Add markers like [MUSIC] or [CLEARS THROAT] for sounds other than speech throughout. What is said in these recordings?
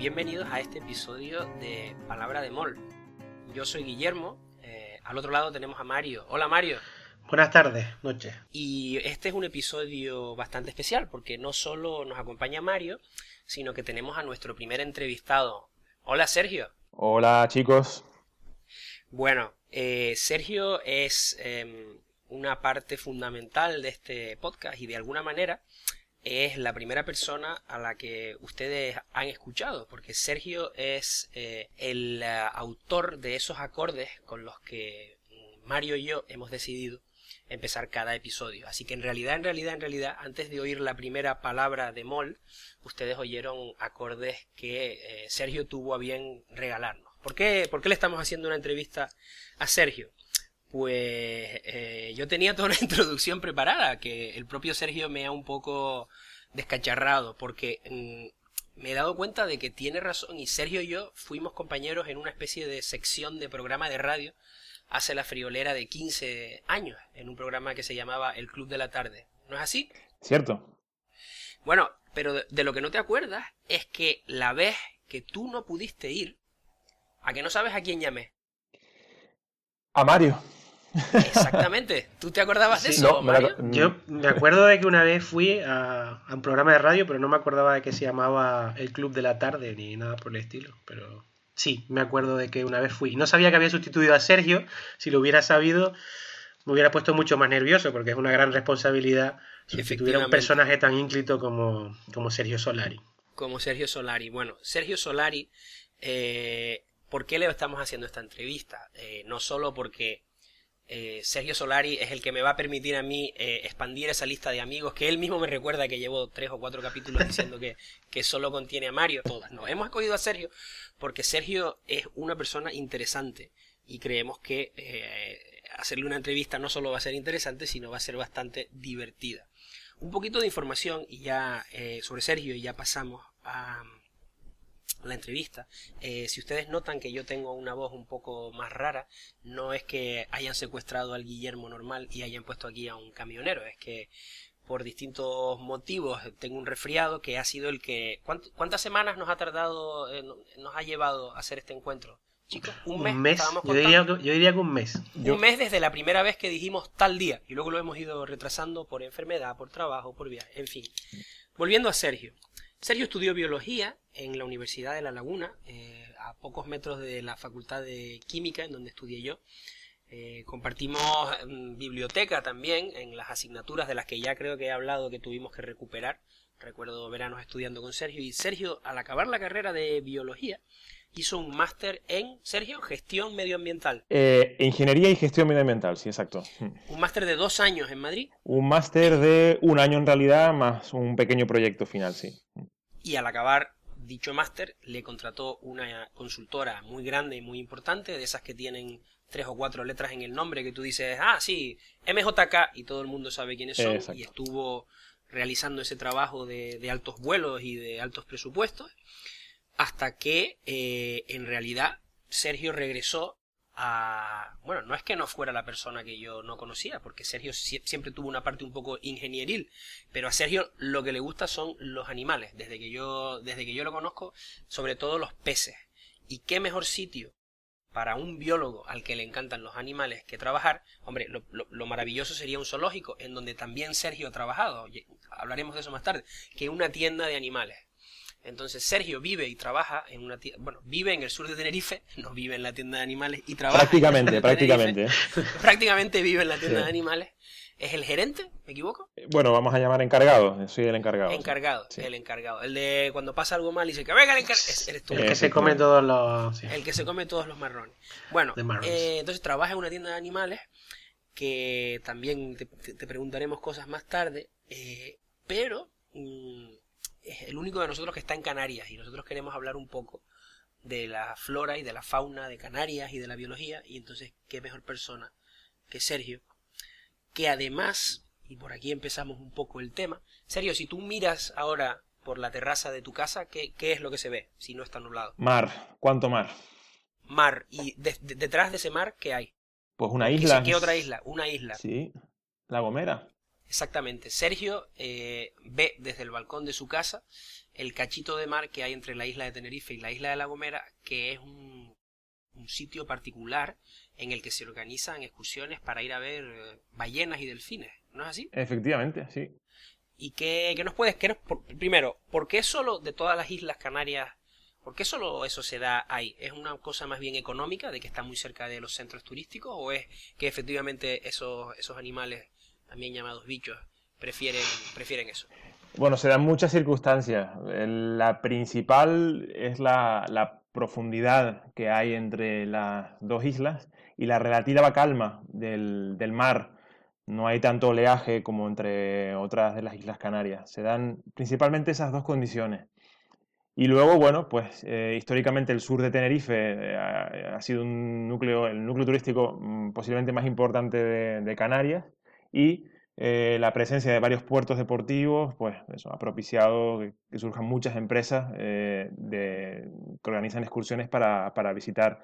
bienvenidos a este episodio de Palabra de Mol. Yo soy Guillermo, eh, al otro lado tenemos a Mario. Hola Mario. Buenas tardes, noche. Y este es un episodio bastante especial porque no solo nos acompaña Mario, sino que tenemos a nuestro primer entrevistado. Hola Sergio. Hola chicos. Bueno, eh, Sergio es em, una parte fundamental de este podcast y de alguna manera es la primera persona a la que ustedes han escuchado, porque Sergio es eh, el eh, autor de esos acordes con los que Mario y yo hemos decidido empezar cada episodio. Así que en realidad, en realidad, en realidad, antes de oír la primera palabra de Mol, ustedes oyeron acordes que eh, Sergio tuvo a bien regalarnos. ¿Por qué, ¿Por qué le estamos haciendo una entrevista a Sergio? Pues eh, yo tenía toda una [LAUGHS] introducción preparada que el propio Sergio me ha un poco descacharrado porque mm, me he dado cuenta de que tiene razón y Sergio y yo fuimos compañeros en una especie de sección de programa de radio hace la friolera de 15 años en un programa que se llamaba El Club de la Tarde. ¿No es así? Cierto. Bueno, pero de lo que no te acuerdas es que la vez que tú no pudiste ir, a que no sabes a quién llamé. A Mario. Exactamente. ¿Tú te acordabas de eso, Mario? Yo me acuerdo de que una vez fui a, un programa de radio, pero no me acordaba de que se llamaba El Club de la Tarde ni nada por el estilo. Pero sí, me acuerdo de que una vez fui. No sabía que había sustituido a Sergio. Si lo hubiera sabido, me hubiera puesto mucho más nervioso, porque es una gran responsabilidad sustituir a un personaje tan ínclito como, como Sergio Solari. Como Sergio Solari. Bueno, Sergio Solari, eh, ¿por qué le estamos haciendo esta entrevista? Eh, no solo porque eh, Sergio Solari es el que me va a permitir a mí eh, expandir esa lista de amigos que él mismo me recuerda que llevo tres o cuatro capítulos diciendo que, que solo contiene a Mario. Todas. No, hemos escogido a Sergio porque Sergio es una persona interesante y creemos que eh, hacerle una entrevista no solo va a ser interesante, sino va a ser bastante divertida. Un poquito de información y ya sobre Sergio y ya pasamos a la entrevista. Eh, si ustedes notan que yo tengo una voz un poco más rara, no es que hayan secuestrado al Guillermo normal y hayan puesto aquí a un camionero, es que por distintos motivos tengo un resfriado que ha sido el que... ¿Cuántas semanas nos ha tardado, eh, nos ha llevado a hacer este encuentro? Chicos, un mes. Yo, diría, yo, diría, que un mes. Un mes desde la primera vez que dijimos tal día y luego lo hemos ido retrasando por enfermedad, por trabajo, por viaje, en fin. Volviendo a Sergio. Sergio estudió biología en la Universidad de La Laguna, eh, a pocos metros de la Facultad de Química, en donde estudié yo. Eh, compartimos mm, biblioteca también en las asignaturas de las que ya creo que he hablado que tuvimos que recuperar. Recuerdo veranos estudiando con Sergio y Sergio al acabar la carrera de biología hizo un máster en, Sergio, gestión medioambiental. Eh, ingeniería y gestión medioambiental, sí, exacto. Un máster de dos años en Madrid. Un máster de un año en realidad, más un pequeño proyecto final, sí. Y al acabar dicho máster, le contrató una consultora muy grande y muy importante, de esas que tienen tres o cuatro letras en el nombre, que tú dices, ah, sí, MJK, y todo el mundo sabe quiénes son, y estuvo realizando ese trabajo de, de altos vuelos y de altos presupuestos hasta que eh, en realidad Sergio regresó a... Bueno, no es que no fuera la persona que yo no conocía, porque Sergio siempre tuvo una parte un poco ingenieril, pero a Sergio lo que le gusta son los animales, desde que yo, desde que yo lo conozco, sobre todo los peces. ¿Y qué mejor sitio para un biólogo al que le encantan los animales que trabajar? Hombre, lo, lo maravilloso sería un zoológico, en donde también Sergio ha trabajado, hablaremos de eso más tarde, que una tienda de animales entonces Sergio vive y trabaja en una tienda, bueno, vive en el sur de Tenerife, [LAUGHS] no vive en la tienda de animales y trabaja. Prácticamente, prácticamente. [LAUGHS] prácticamente vive en la tienda de animales. ¿Es el gerente? ¿Me equivoco? Eh, bueno, vamos a llamar encargado. Soy el encargado. Encargado, el encargado. El de cuando pasa algo mal y dice que venga el encargado. Eres tú. El que se come todos los. El que se come todos los marrones. Bueno, eh, entonces trabaja en una tienda de animales que también te, preguntaremos cosas más tarde. Eh, pero. Mm, es el único de nosotros que está en Canarias y nosotros queremos hablar un poco de la flora y de la fauna de Canarias y de la biología y entonces qué mejor persona que Sergio que además y por aquí empezamos un poco el tema Sergio si tú miras ahora por la terraza de tu casa ¿qué, es lo que se ve si no está nublado? Mar, ¿cuánto mar? Mar y detrás de ese mar ¿qué hay? Pues una isla. ¿Qué, otra isla? Una isla. Sí, La Gomera. Exactamente. Sergio eh, ve desde el balcón de su casa el cachito de mar que hay entre la isla de Tenerife y la isla de La Gomera, que es un, un sitio particular en el que se organizan excursiones para ir a ver eh, ballenas y delfines, ¿no es así? Efectivamente, sí. ¿Y qué, qué nos puedes... Qué nos- por- primero, ¿por qué solo de todas las islas Canarias, por qué solo eso se da ahí? ¿Es una cosa más bien económica, de que está muy cerca de los centros turísticos, o es que efectivamente esos, esos animales, también llamados bichos, prefieren, prefieren eso? Bueno, se dan muchas circunstancias. La principal es la, la profundidad que hay entre las dos islas y la relativa calma del, del mar. No hay tanto oleaje como entre otras de las Islas Canarias. Se dan principalmente esas dos condiciones. Y luego, bueno, pues eh, históricamente el sur de Tenerife eh, ha, sido un núcleo, el núcleo turístico mm, posiblemente más importante de Canarias y eh, la presencia de varios puertos deportivos, pues eso ha propiciado que, surjan muchas empresas eh, que organizan excursiones para, para visitar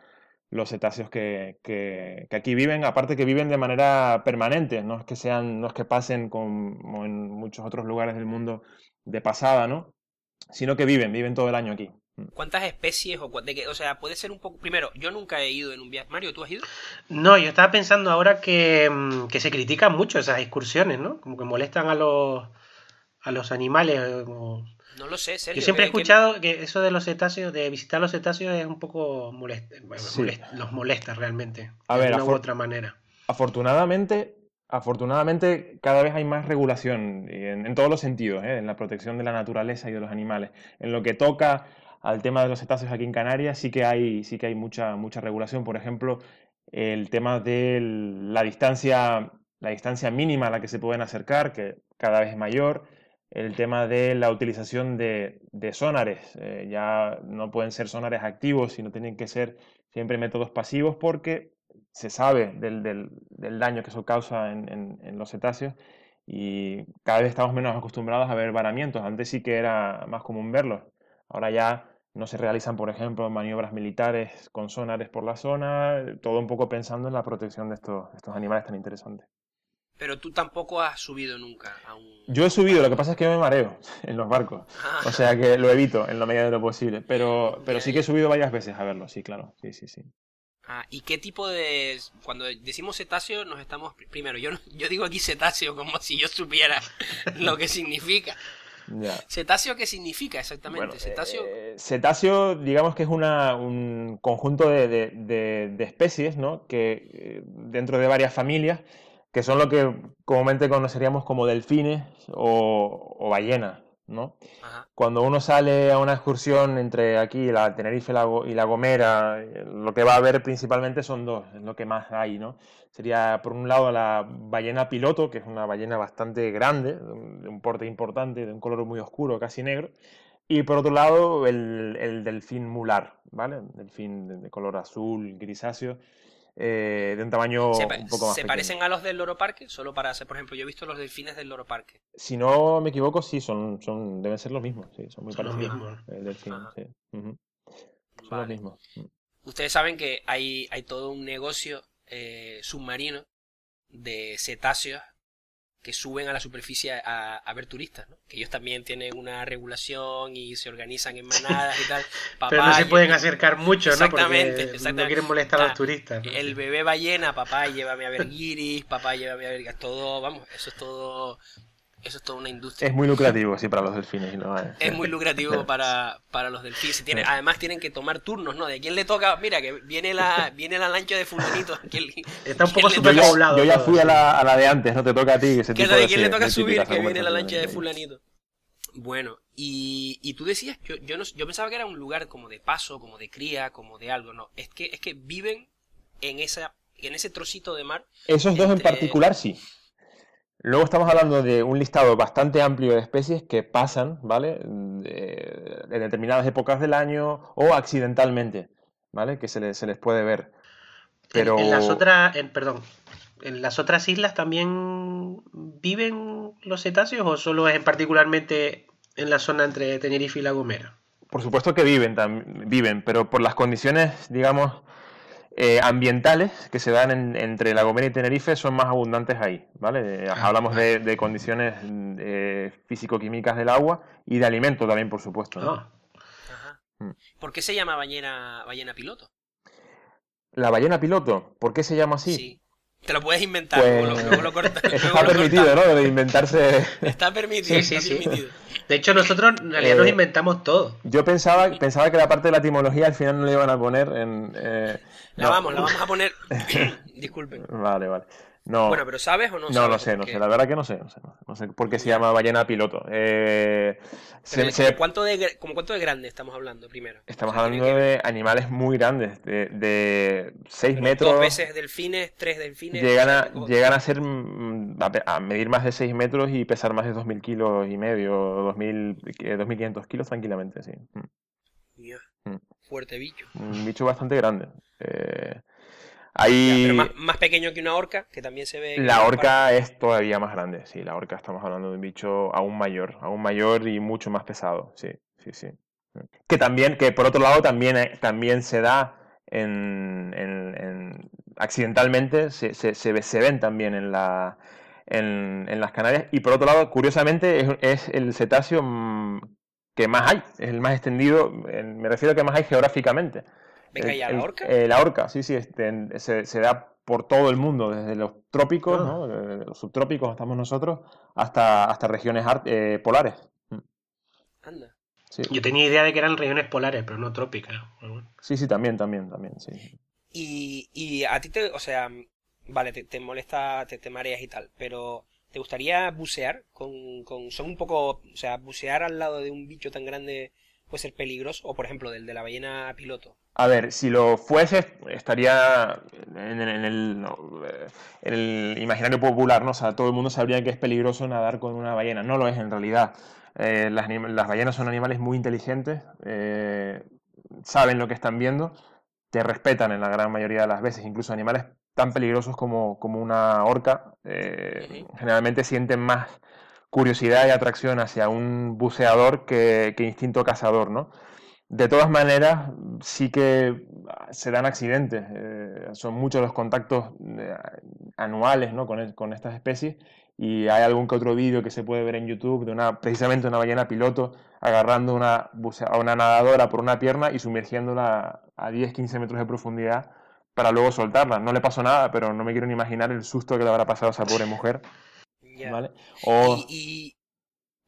los cetáceos que, que- que aquí viven, aparte que viven de manera permanente, no es que sean, no es que pasen como en muchos otros lugares del mundo de pasada, ¿no? Sino que viven, viven todo el año aquí. ¿Cuántas especies o, de qué- o sea, puede ser un poco... Primero, yo nunca he ido en un viaje... Mario, ¿tú has ido? No, yo estaba pensando ahora que, mm, que se critican mucho esas excursiones, ¿no? Como que molestan a los, a los animales. eh, como- No lo sé, Sergio. Yo siempre he ¿qué- qué- escuchado que eso de los cetáceos, de visitar los cetáceos es un poco molest... bueno, Sí. molest- los molesta realmente. A de ver, una u otra manera. Afortunadamente, afortunadamente cada vez hay más regulación en, en todos los sentidos, ¿eh? en la protección de la naturaleza y de los animales. En lo que toca al tema de los cetáceos aquí en Canarias, sí que hay, sí que hay mucha, mucha regulación. Por ejemplo, el tema de la distancia, la distancia mínima a la que se pueden acercar, que cada vez es mayor. El tema de la utilización de, sonares. eh, ya no pueden ser sonares activos, sino tienen que ser siempre métodos pasivos porque se sabe del, del- daño que eso causa en los cetáceos y cada vez estamos menos acostumbrados a ver varamientos. Antes sí que era más común verlos. Ahora ya no se realizan, por ejemplo, maniobras militares con sonares por la zona, todo un poco pensando en la protección de estos, estos animales tan interesantes. Pero tú tampoco has subido nunca a un... Yo he subido, lo que pasa es que me mareo [LAUGHS] en los barcos. Ah, O sea que lo evito en la medida de lo posible. Pero, pero sí que he subido varias veces a verlo, sí, claro. Sí, sí, sí. ah, ¿Y qué tipo de... Cuando decimos cetáceo nos estamos... Primero, yo, yo digo aquí cetáceo como si yo supiera lo que significa. ¿Cetáceo qué significa exactamente? Bueno, cetáceo... eh, cetáceo, digamos que es una, un conjunto de, de- de- de especies, ¿no? Que eh, dentro de varias familias, que son lo que comúnmente conoceríamos como delfines o, o ballenas, ¿no? Ajá. Cuando uno sale a una excursión entre aquí, la Tenerife y la, Go- y la Gomera, eh, lo que va a ver principalmente son dos, es lo que más hay, ¿no? Sería, por un lado, la ballena piloto, que es una ballena bastante grande, de un, porte importante, de un color muy oscuro, casi negro. Y por otro lado, el, el delfín mular, ¿vale? Delfín de, de color azul, grisáceo, eh, de un tamaño ¿Se, un poco más se pequeño. parecen a los del Loro Parque? Solo para hacer, por ejemplo, yo he visto los delfines del Loro Parque. Si no me equivoco, sí, son, son, deben ser los mismos, sí, son muy Son los mismos. El delfín, Son los mismos. Mm. Ustedes saben que hay, hay todo un negocio eh, submarino de cetáceos que suben a la superficie a, a ver turistas, ¿no? Que ellos también tienen una regulación y se organizan en manadas y tal. [LAUGHS] Pero no se Papá, pueden acercar mucho, ¿no? Porque exactamente. no quieren molestar a los turistas. ¿no? El bebé ballena, papá, llévame a ver guiris, papá, llévame a ver todo, vamos, eso es todo, eso es toda una industria. Es muy lucrativo, sí, para los delfines. no, Es muy [LAUGHS] lucrativo para, para los delfines. Tiene-. Además tienen que tomar turnos, ¿no? De quién le toca, mira, que viene la, [LAUGHS] viene la lancha de fulanito. [LAUGHS] ¿quién le- Está un poco superpoblado yo ya fui a la, a la de antes, no te toca a ti. Ese tipo de de, quién le toca de subir, que viene la lancha de fulanito. Bueno, y, y tú decías, yo, yo, no, yo pensaba que era un lugar como de paso, como de cría, como de algo, no. Es que, es que viven en esa, en ese trocito de mar. Esos dos en Entre- particular, sí. Luego estamos hablando de un listado bastante amplio de especies que pasan, ¿vale? De- en determinadas épocas del año o accidentalmente, ¿vale? Que se les, se les puede ver. Pero En, en las otras, en- perdón, en las otras islas también viven los cetáceos o solo es en particularmente en la zona entre Tenerife y La Gomera. por supuesto que viven, viven, pero por las condiciones, digamos, eh, ambientales que se dan entre La Gomera y Tenerife son más abundantes ahí, ¿vale? Ah, hablamos de, condiciones eh, físico-químicas del agua y de alimento también, por supuesto. Ah. Mm. ¿Por qué se llama ballena, ballena piloto? La ballena piloto, ¿por qué se llama así? Sí. Te lo puedes inventar, pues, [LAUGHS] lo, Está permitido, ¿no? De inventarse. Está permitido, sí, sí, Sí. De hecho, nosotros en realidad nos eh, inventamos todo. Yo pensaba, pensaba que la parte de la etimología al final no le iban a poner en. Eh, la vamos, la vamos a poner. [COUGHS] [COUGHS] Disculpen. Vale, vale. No, bueno, pero ¿sabes o no? No, no sé, no sé. La verdad que no sé. No sé, no sé por qué se llama ballena piloto. Eh, ¿cuánto, de, ¿Cuánto de grande estamos hablando primero? Estamos hablando de animales muy grandes, de 6 metros. Dos veces delfines, tres delfines. Llegan a, llegan a ser. Mm, a, medir más de 6 metros y pesar más de 2.000 kilos y medio, 2.000, 2.500 eh, kilos tranquilamente, sí. Mm. Mm. Fuerte bicho. Un bicho bastante grande. Eh, pero más, pequeño que una orca, que también se ve. La orca es todavía más grande, sí. La orca estamos hablando de un bicho aún mayor, aún mayor y mucho más pesado, sí, sí, sí. Que también, que por otro lado también, eh, también se da en, accidentalmente, se, se, se, ven también en, la, en, las Canarias. Y por otro lado, curiosamente, es, el cetáceo mm, que más hay, es el más extendido, me refiero a que más hay geográficamente. Venga, ¿y la orca? Eh, la orca, sí, sí, este, se, da por todo el mundo, desde los trópicos, ah. los subtrópicos estamos nosotros, hasta, hasta regiones eh, polares. Mm. Anda. Yo tenía idea de que eran regiones polares, pero no trópicas. Sí, sí, también, también, también, sí. Y, y a ti te, o sea, vale, te, molesta, te, te, mareas y tal, pero ¿te gustaría bucear con, con, son un poco, o sea, bucear al lado de un bicho tan grande puede ser peligroso? O por ejemplo, del de la ballena piloto. A ver, si lo fuese, estaría en, el, imaginario popular, ¿no? O sea, todo el mundo sabría que es peligroso nadar con una ballena. No lo es en realidad. Eh, las, ballenas son animales muy inteligentes, eh, saben lo que están viendo, te respetan en la gran mayoría de las veces. Incluso animales tan peligrosos como, una orca eh, generalmente sienten más curiosidad y atracción hacia un buceador que, que instinto cazador, ¿no? De todas maneras, sí que se dan accidentes. Eh, son muchos los contactos eh, anuales ¿no? con, con, estas especies y hay algún que otro vídeo que se puede ver en YouTube de una, precisamente una ballena piloto agarrando una, a una nadadora por una pierna y sumergiéndola a 10-15 metros de profundidad para luego soltarla. No le pasó nada, pero no me quiero ni imaginar el susto que le habrá pasado a esa pobre mujer. ¿vale? O,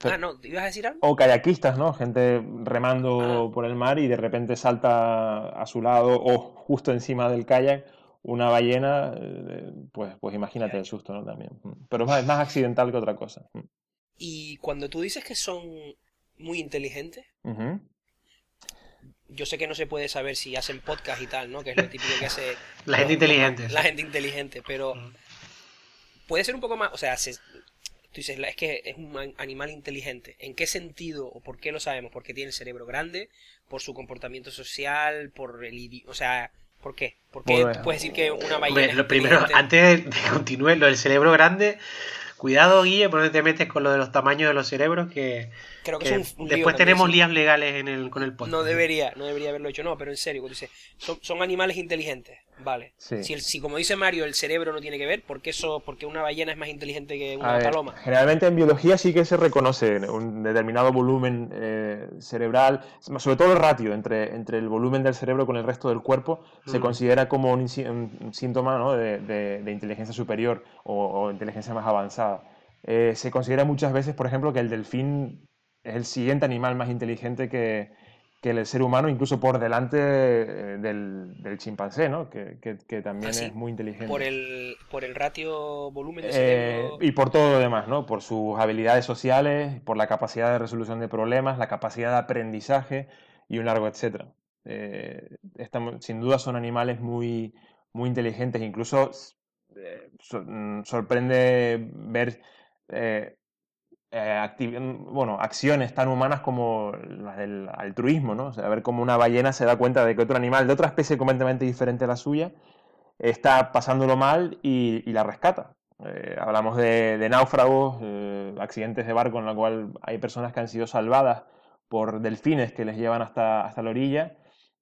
Ah, no, ¿ibas a decir algo? O kayakistas, ¿no? Gente remando ah. por el mar y de repente salta a su lado o justo encima del kayak una ballena, eh, pues, pues imagínate el susto, ¿no? También. Mm. Pero es más, accidental que otra cosa. Mm. Y cuando tú dices que son muy inteligentes, yo sé que no se puede saber si hacen podcast y tal, ¿no? Que es lo típico que hace... [LAUGHS] la gente inteligente. La gente inteligente, pero... Puede ser un poco más, o sea, se, Tú dices, es que es un animal inteligente. ¿En qué sentido o por qué lo sabemos? Porque tiene el cerebro grande, por su comportamiento social, por el idioma. O sea, ¿por qué? ¿Por qué puedes decir que una ballena. lo primero, antes de continuar, lo del cerebro grande, cuidado, Guille, por te metes con lo de los tamaños de los cerebros, que, Creo que, después tenemos lías legales en el, con el podcast. No debería, no debería haberlo hecho, no, pero en serio, son, son animales inteligentes. Vale. Si, si, como dice Mario, el cerebro no tiene que ver, ¿por qué, eso, porque una ballena es más inteligente que una paloma? Generalmente en biología sí que se reconoce un determinado volumen eh, cerebral, sobre todo el ratio entre, entre el volumen del cerebro con el resto del cuerpo, se mm. considera como un, síntoma de, inteligencia superior o, inteligencia más avanzada. Eh, se considera muchas veces, por ejemplo, que el delfín es el siguiente animal más inteligente que, que el ser humano, incluso por delante eh, del, chimpancé, ¿no? que, también ah, es muy inteligente. Por el, por el ratio volumen de cerebro. Eh, y por todo lo demás, ¿no? por sus habilidades sociales, por la capacidad de resolución de problemas, la capacidad de aprendizaje y un largo etcétera. Eh, sin duda son animales muy, muy inteligentes, incluso mm, sorprende ver eh, bueno, acciones tan humanas como las del altruismo, ¿no? O sea, ver cómo una ballena se da cuenta de que otro animal de otra especie completamente diferente a la suya está pasándolo mal y, la rescata. Eh, hablamos de, náufragos, eh, accidentes de barco en los cual hay personas que han sido salvadas por delfines que les llevan hasta, hasta la orilla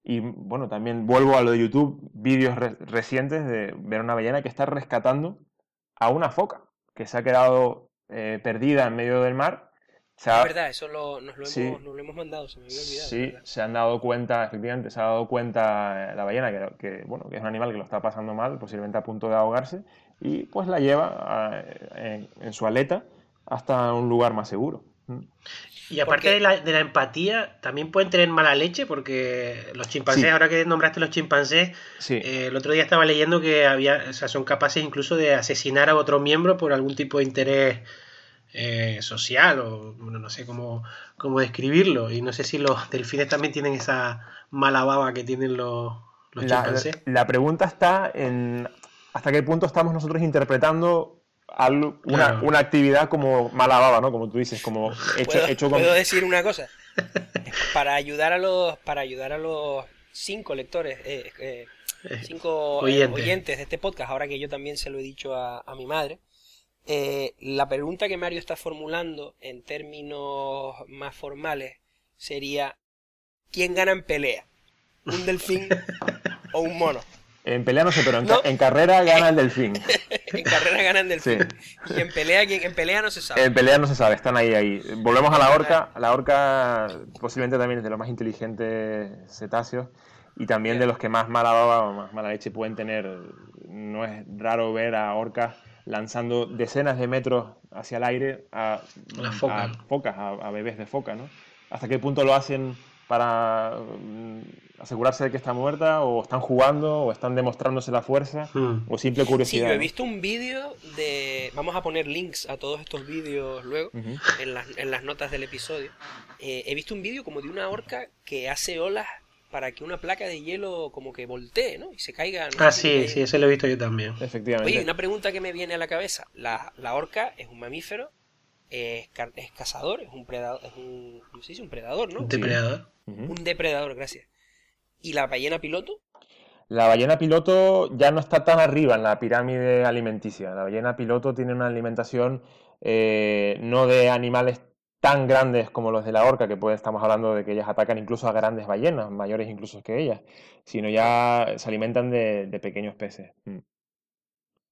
Y bueno, también vuelvo a lo de YouTube, vídeos recientes de ver una ballena que está rescatando a una foca que se ha quedado eh, perdida en medio del mar. es verdad, eso lo, nos, lo hemos, lo hemos mandado, se me había olvidado. Sí, se han dado cuenta, efectivamente, se ha dado cuenta eh, la ballena que, que, bueno, que es un animal que lo está pasando mal, posiblemente a punto de ahogarse, y pues la lleva en, su aleta hasta un lugar más seguro. Y aparte de, la, de, la, empatía, también pueden tener mala leche, porque los chimpancés, ahora que nombraste los chimpancés, eh, el otro día estaba leyendo que había, o sea, son capaces incluso de asesinar a otro miembro por algún tipo de interés eh, social, o bueno, no sé cómo, cómo describirlo. Y no sé si los delfines también tienen esa mala baba que tienen los, los chimpancés. La pregunta está en hasta qué punto estamos nosotros interpretando una, una, actividad como mala baba, ¿no? Como tú dices, como hecho, ¿Puedo, hecho con... ¿Puedo decir una cosa? [LAUGHS] para ayudar a los para ayudar a los cinco lectores, eh, eh, eh cinco eh, oyentes de este podcast, ahora que yo también se lo he dicho a, a mi madre, la pregunta que Mario está formulando en términos más formales sería ¿quién gana en pelea? ¿Un delfín [LAUGHS] o un mono? En pelea no sé, pero en, carrera gana el delfín. en carrera gana el delfín. Y en pelea, en pelea no se sabe. En pelea no se sabe, están ahí, ahí. Volvemos a la orca. La orca posiblemente también es de los más inteligentes cetáceos y también de los que más mala baba o más mala leche pueden tener. No es raro ver a orcas lanzando decenas de metros hacia el aire a, focas, a, bebés de foca, ¿no? ¿Hasta qué punto lo hacen para mm, asegurarse de que está muerta o están jugando o están demostrándose la fuerza hmm. o simple curiosidad. Sí, yo he visto un vídeo de... Vamos a poner links a todos estos vídeos luego en, las, en, las, notas del episodio. Eh, he visto un vídeo como de una orca que hace olas para que una placa de hielo como que voltee, ¿no? Y se caiga. Ah, sí, sí, eso lo he visto yo también. Efectivamente. Oye, una pregunta que me viene a la cabeza. La, la orca es un mamífero, es, es, cazador, es un predador, es un, ¿cómo se dice? Un predador, ¿no? Depredador. Un depredador, gracias. ¿Y la ballena piloto? La ballena piloto ya no está tan arriba en la pirámide alimenticia. La ballena piloto tiene una alimentación eh, no de animales tan grandes como los de la orca, que pues estamos hablando de que ellas atacan incluso a grandes ballenas, mayores incluso que ellas, sino ya se alimentan de, pequeños peces. Mm.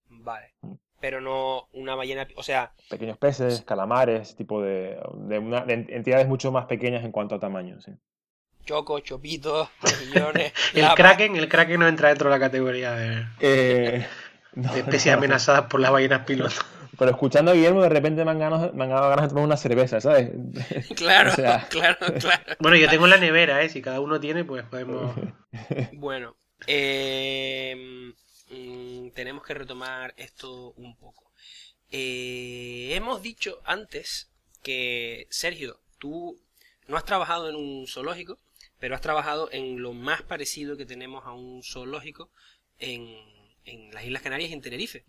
Vale. Mm. Pero no una ballena, o sea... Pequeños peces, calamares, tipo de, de entidades mucho más pequeñas en cuanto a tamaño, sí. Choco, Chopito, [LAUGHS] Millones. el Kraken, el Kraken no entra dentro de la categoría de, eh, especies amenazadas por las ballenas piloto. Pero escuchando a Guillermo, de repente me han, ganado, me han dado ganas de tomar una cerveza, ¿sabes? [LAUGHS] Claro, [LAUGHS] claro, claro. Bueno, yo tengo la nevera, ¿eh? Si cada uno tiene, pues podemos. Bueno, eh, mm, tenemos que retomar esto un poco. Eh, hemos dicho antes que, Sergio, tú no has trabajado en un zoológico, pero has trabajado en lo más parecido que tenemos a un zoológico en, las Islas Canarias y en Tenerife,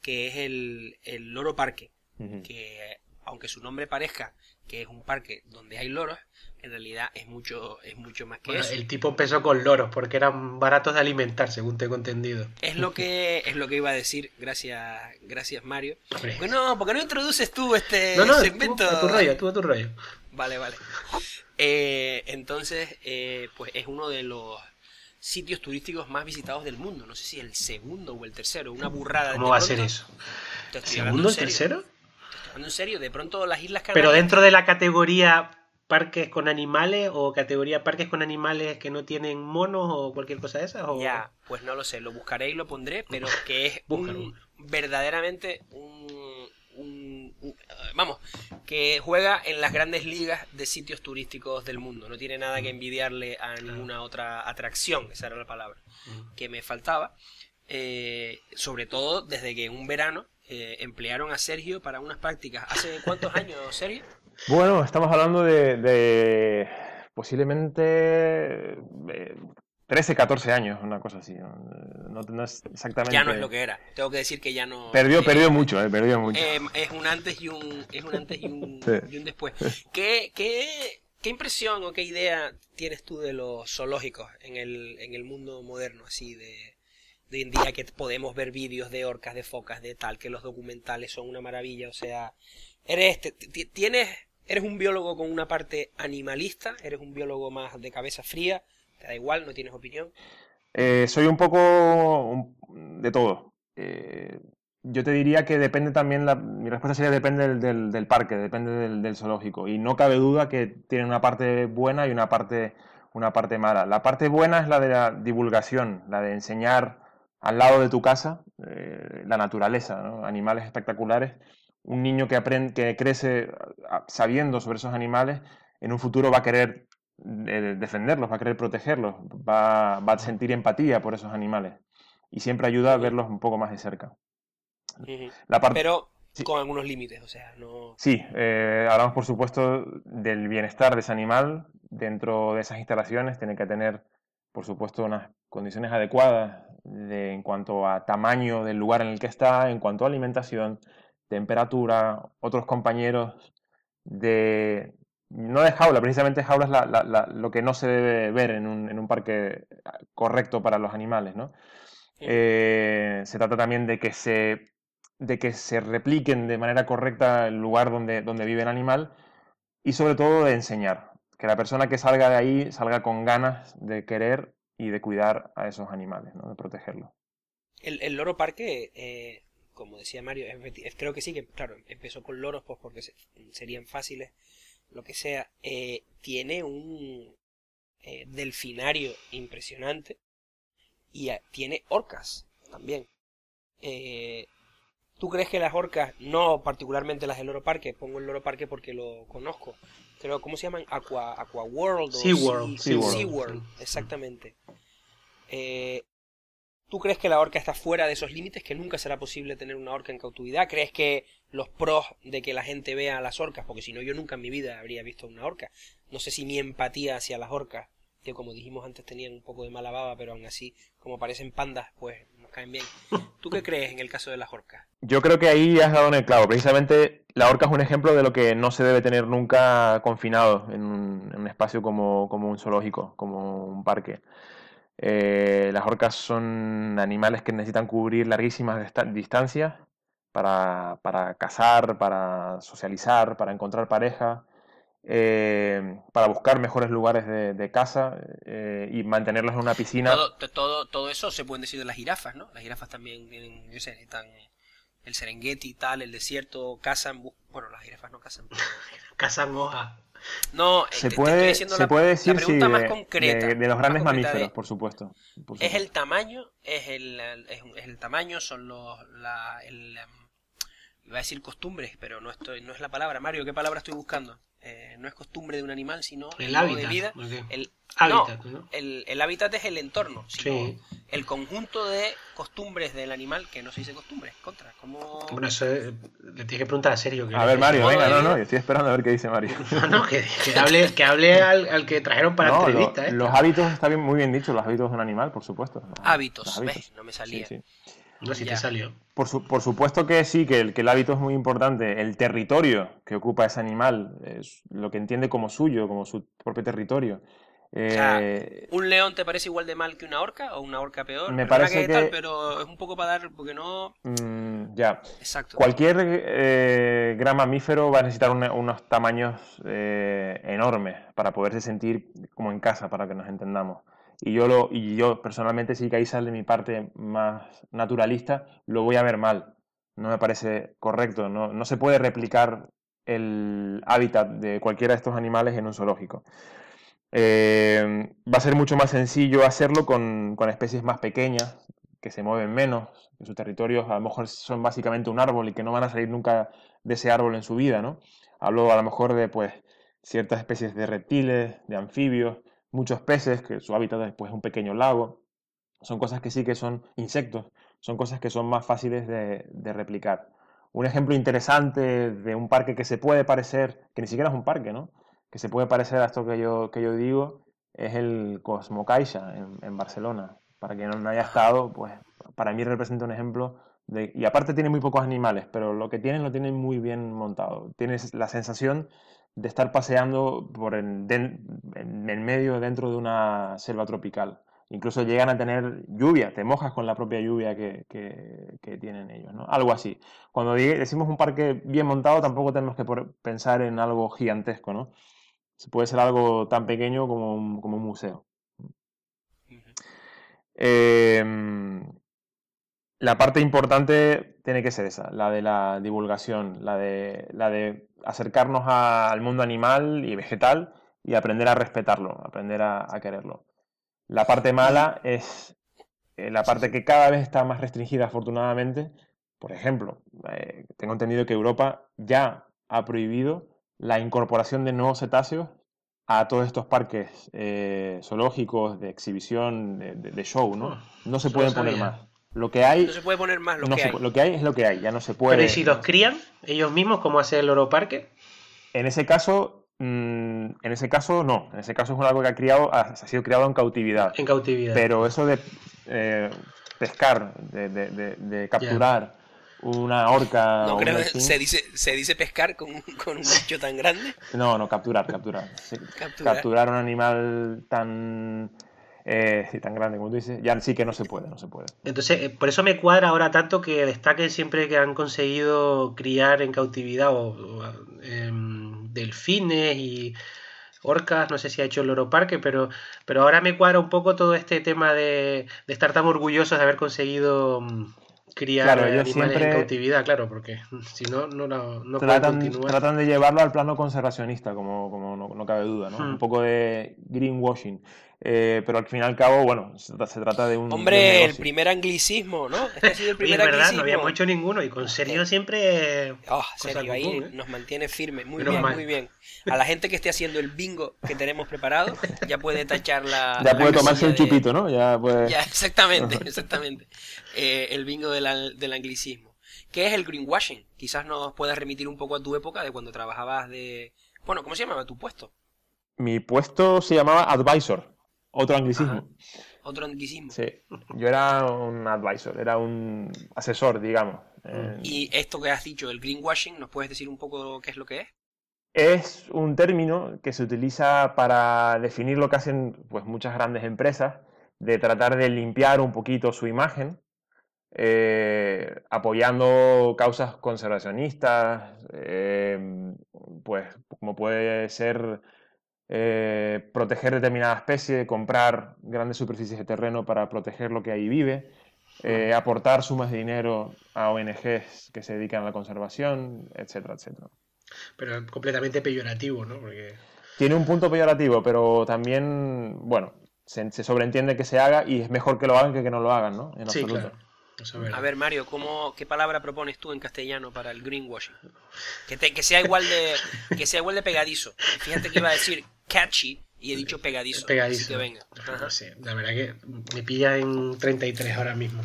que es el, Loro Parque, que aunque su nombre parezca que es un parque donde hay loros, en realidad es mucho, es mucho más que eso. El tipo empezó con loros porque eran baratos de alimentar, según tengo entendido. Es lo que, es lo que iba a decir, gracias, gracias Mario. Porque no, porque no introduces tú este segmento. a tu rollo, tú a tu rollo. Vale, vale. Eh, entonces, eh, pues es uno de los sitios turísticos más visitados del mundo. No sé si el segundo o el tercero, una burrada. ¿Cómo va a ser eso? ¿Segundo o tercero? hablando en serio, de pronto las Islas Canarias... Pero dentro de la categoría parques con animales o categoría parques con animales que no tienen monos o cualquier cosa de esas? O... Ya, pues no lo sé, lo buscaré y lo pondré, pero que es verdaderamente un vamos, que juega en las grandes ligas de sitios turísticos del mundo. No tiene nada que envidiarle a ninguna otra atracción, esa era la palabra que me faltaba. Eh, sobre todo desde que en un verano eh, emplearon a Sergio para unas prácticas. ¿Hace cuántos [LAUGHS] años, Sergio? Bueno, estamos hablando de, posiblemente eh, 13, 14 años, una cosa así. No, es exactamente. Ya no es lo que era. Tengo que decir que ya no. Perdió, perdió mucho, eh, perdió mucho. Eh, es un antes y un, es un antes y un, [LAUGHS] y un después. ¿Qué, qué, ¿Qué impresión o qué idea tienes tú de los zoológicos en el, en el mundo moderno, así de, de hoy en día que podemos ver vídeos de orcas, de focas, de tal, que los documentales son una maravilla? O sea, eres, tienes, eres un biólogo con una parte animalista, eres un biólogo más de cabeza fría, ¿Te da igual? ¿No tienes opinión? Eh, soy un poco de todo. Eh, yo te diría que depende también, mi respuesta sería depende del, parque, depende del, zoológico. Y no cabe duda que tiene una parte buena y una parte, una parte mala. La parte buena es la de la divulgación, la de enseñar al lado de tu casa eh, la naturaleza, animales espectaculares. Un niño que, aprende, que crece sabiendo sobre esos animales, en un futuro va a querer defenderlos, va a querer protegerlos, va, a sentir empatía por esos animales. Y siempre ayuda a verlos un poco más de cerca. Pero con algunos límites, o sea, no... Sí, eh, hablamos por supuesto del bienestar de ese animal. Dentro de esas instalaciones tiene que tener, por supuesto, unas condiciones adecuadas en cuanto a tamaño del lugar en el que está, en cuanto a alimentación, temperatura, otros compañeros de... No de jaula, precisamente jaula es lo que no se debe ver en un, en un parque correcto para los animales, ¿no? Eh, se trata también de que se de que se repliquen de manera correcta el lugar donde, donde vive el animal y sobre todo de enseñar, que la persona que salga de ahí salga con ganas de querer y de cuidar a esos animales, ¿no? de protegerlos. El, loro parque, eh, como decía Mario, creo que sí, que claro, empezó con loros pues porque serían fáciles, lo que sea, eh, tiene un eh, delfinario impresionante y tiene orcas también. ¿Tú crees que las orcas, no particularmente las del Loro Parque, pongo el Loro Parque porque lo conozco, creo, ¿cómo se llaman? Aqua, Aqua World o Sea World. Sea, World, exactamente. Eh, ¿Tú crees que la orca está fuera de esos límites, que nunca será posible tener una orca en cautividad? ¿Crees que los pros de que la gente vea a las orcas, porque si no yo nunca en mi vida habría visto una orca, no sé si mi empatía hacia las orcas, que como dijimos antes tenían un poco de mala baba, pero aún así, como parecen pandas, pues nos caen bien. [LAUGHS] ¿Tú qué crees en el caso de las orcas? Yo creo que ahí has dado en el clavo. Precisamente la orca es un ejemplo de lo que no se debe tener nunca confinado en un, espacio como, un zoológico, como un parque. Eh, las orcas son animales que necesitan cubrir larguísimas distancias para, para cazar, para socializar, para encontrar pareja. Eh, para buscar mejores lugares de, de caza eh, y mantenerlos en una piscina. Todo, todo, todo, eso se puede decir de las jirafas, ¿no? Las jirafas también tienen, yo sé, están el Serengeti y tal, el desierto, cazan, bueno, las jirafas no cazan. [LAUGHS] cazan hoja. No, se puede, se puede decir la más concreta, de, los grandes mamíferos, por, supuesto, Es el tamaño, es el, es, el tamaño, son los, la, el, em, iba a decir costumbres, pero no estoy, no es la palabra. Mario, ¿qué palabra estoy buscando? Eh, no es costumbre de un animal, sino el, hábitat, de vida. El hábitat, ¿no? El, hábitat es el entorno, sino el conjunto de costumbres del animal, que no se dice costumbres, contra. Como... Bueno, eso le tienes que preguntar a serio. a ver, Mario, venga, no, no, estoy esperando a ver qué dice Mario. [LAUGHS] no, no, que, hable, que hable al, que trajeron para la entrevista. ¿eh? Los hábitos, está bien, muy bien dicho, los hábitos de un animal, por supuesto. hábitos, ¿ves? No me salía. No, si te salió. Por, por, supuesto que sí, que el, que el hábito es muy importante. El territorio que ocupa ese animal, es lo que entiende como suyo, como su propio territorio. Eh, ¿Un león te parece igual de mal que una orca o una orca peor? Me parece que, tal, pero es un poco para dar, porque no... Mm, ya. Exacto. Cualquier eh, gran mamífero va a necesitar unos tamaños eh, enormes para poderse sentir como en casa, para que nos entendamos. Y yo, lo, y yo personalmente, sí que ahí sale mi parte más naturalista, lo voy a ver mal. No me parece correcto. No, no se puede replicar el hábitat de cualquiera de estos animales en un zoológico. Eh, va a ser mucho más sencillo hacerlo con, con, especies más pequeñas, que se mueven menos, que sus territorios a lo mejor son básicamente un árbol y que no van a salir nunca de ese árbol en su vida, ¿no? Hablo a lo mejor de pues ciertas especies de reptiles, de anfibios, muchos peces, que su hábitat después es un pequeño lago. Son cosas que sí que son insectos, son cosas que son más fáciles de, replicar. Un ejemplo interesante de un parque que se puede parecer, que ni siquiera es un parque, ¿no? Que se puede parecer a esto que yo, que yo digo, es el Cosmo Caixa en, Barcelona. Para quien no haya estado, pues para mí representa un ejemplo de, y aparte tiene muy pocos animales, pero lo que tienen lo tienen muy bien montado. Tienes la sensación de estar paseando por en, en, medio dentro de una selva tropical. Incluso llegan a tener lluvia, te mojas con la propia lluvia que, que, tienen ellos, ¿no? Algo así. Cuando decimos un parque bien montado, tampoco tenemos que pensar en algo gigantesco, ¿no? Puede ser algo tan pequeño como un, como un museo. Em, la parte importante tiene que ser esa, la de la divulgación, la de, la de acercarnos al mundo animal y vegetal y aprender a respetarlo, aprender a, quererlo. La parte mala es eh, la parte que cada vez está más restringida, afortunadamente. Por ejemplo, eh, tengo entendido que Europa ya ha prohibido la incorporación de nuevos cetáceos a todos estos parques eh, zoológicos de exhibición, de, show, ¿no? Ah, no se pueden poner más. Lo que hay. No se puede poner más lo que hay. Lo que hay es lo que hay, ya no se puede. Pero ¿y si los crían ellos mismos, como hace el Loro Parque? En ese caso, mm, en ese caso no. En ese caso es algo que ha criado, ha, sido criado en cautividad. En cautividad. Pero eso de eh, pescar, de, capturar una orca. No creo que se dice, se dice pescar con, con un bicho tan grande. No, no, capturar, capturar. capturar. un animal tan. Eh, tan grande como tú dices, ya sí que no se puede, no se puede. Entonces, eh, por eso me cuadra ahora tanto que destaquen siempre que han conseguido criar en cautividad o, em, delfines y orcas, no sé si ha hecho el Loro Parque, pero, pero ahora me cuadra un poco todo este tema de, de estar tan orgullosos de haber conseguido mm, criar claro, animales siempre en cautividad, claro, porque [LAUGHS] si no, no, no tratan, tratan de llevarlo al plano conservacionista, como, como no, cabe duda, ¿no? Hmm. Un poco de greenwashing. Eh, pero al fin y al cabo, bueno, se, trata de un. Hombre, el primer anglicismo, ¿no? Este ha sido el primer verdad, no habíamos hecho ninguno y con serio siempre. Oh, serio, ahí ¿eh? nos mantiene firme. Muy bien, muy bien. A la gente que esté haciendo el bingo que tenemos preparado, ya puede tachar la. Ya puede tomarse un chupito, ¿no? Ya puede. Ya, exactamente, [LAUGHS] exactamente. Eh, el bingo del, del anglicismo. ¿Qué es el greenwashing? Quizás nos puedas remitir un poco a tu época de cuando trabajabas de. Bueno, ¿cómo se llamaba tu puesto? Mi puesto se llamaba advisor. Otro anglicismo. Otro anglicismo. Sí, yo era un advisor, era un asesor, digamos. Eh, ¿Y esto que has dicho, el greenwashing, nos puedes decir un poco qué es lo que es? Es un término que se utiliza para definir lo que hacen pues, muchas grandes empresas, de tratar de limpiar un poquito su imagen, eh, apoyando causas conservacionistas, eh, pues como puede ser eh, proteger determinada especie, comprar grandes superficies de terreno para proteger lo que ahí vive, eh, aportar sumas de dinero a ONGs que se dedican a la conservación, etcétera, etcétera. Pero completamente peyorativo, ¿no? Porque... Tiene un punto peyorativo, pero también, bueno, se, sobreentiende que se haga y es mejor que lo hagan que que no lo hagan, ¿no? En sí, Claro. A ver, Mario, ¿cómo, ¿qué palabra propones tú en castellano para el greenwashing? Que, que, sea igual de, que sea igual de pegadizo. Fíjate que iba a decir catchy y he dicho pegadizo. Pegadizo. venga. la verdad que me pilla en 33 ahora mismo.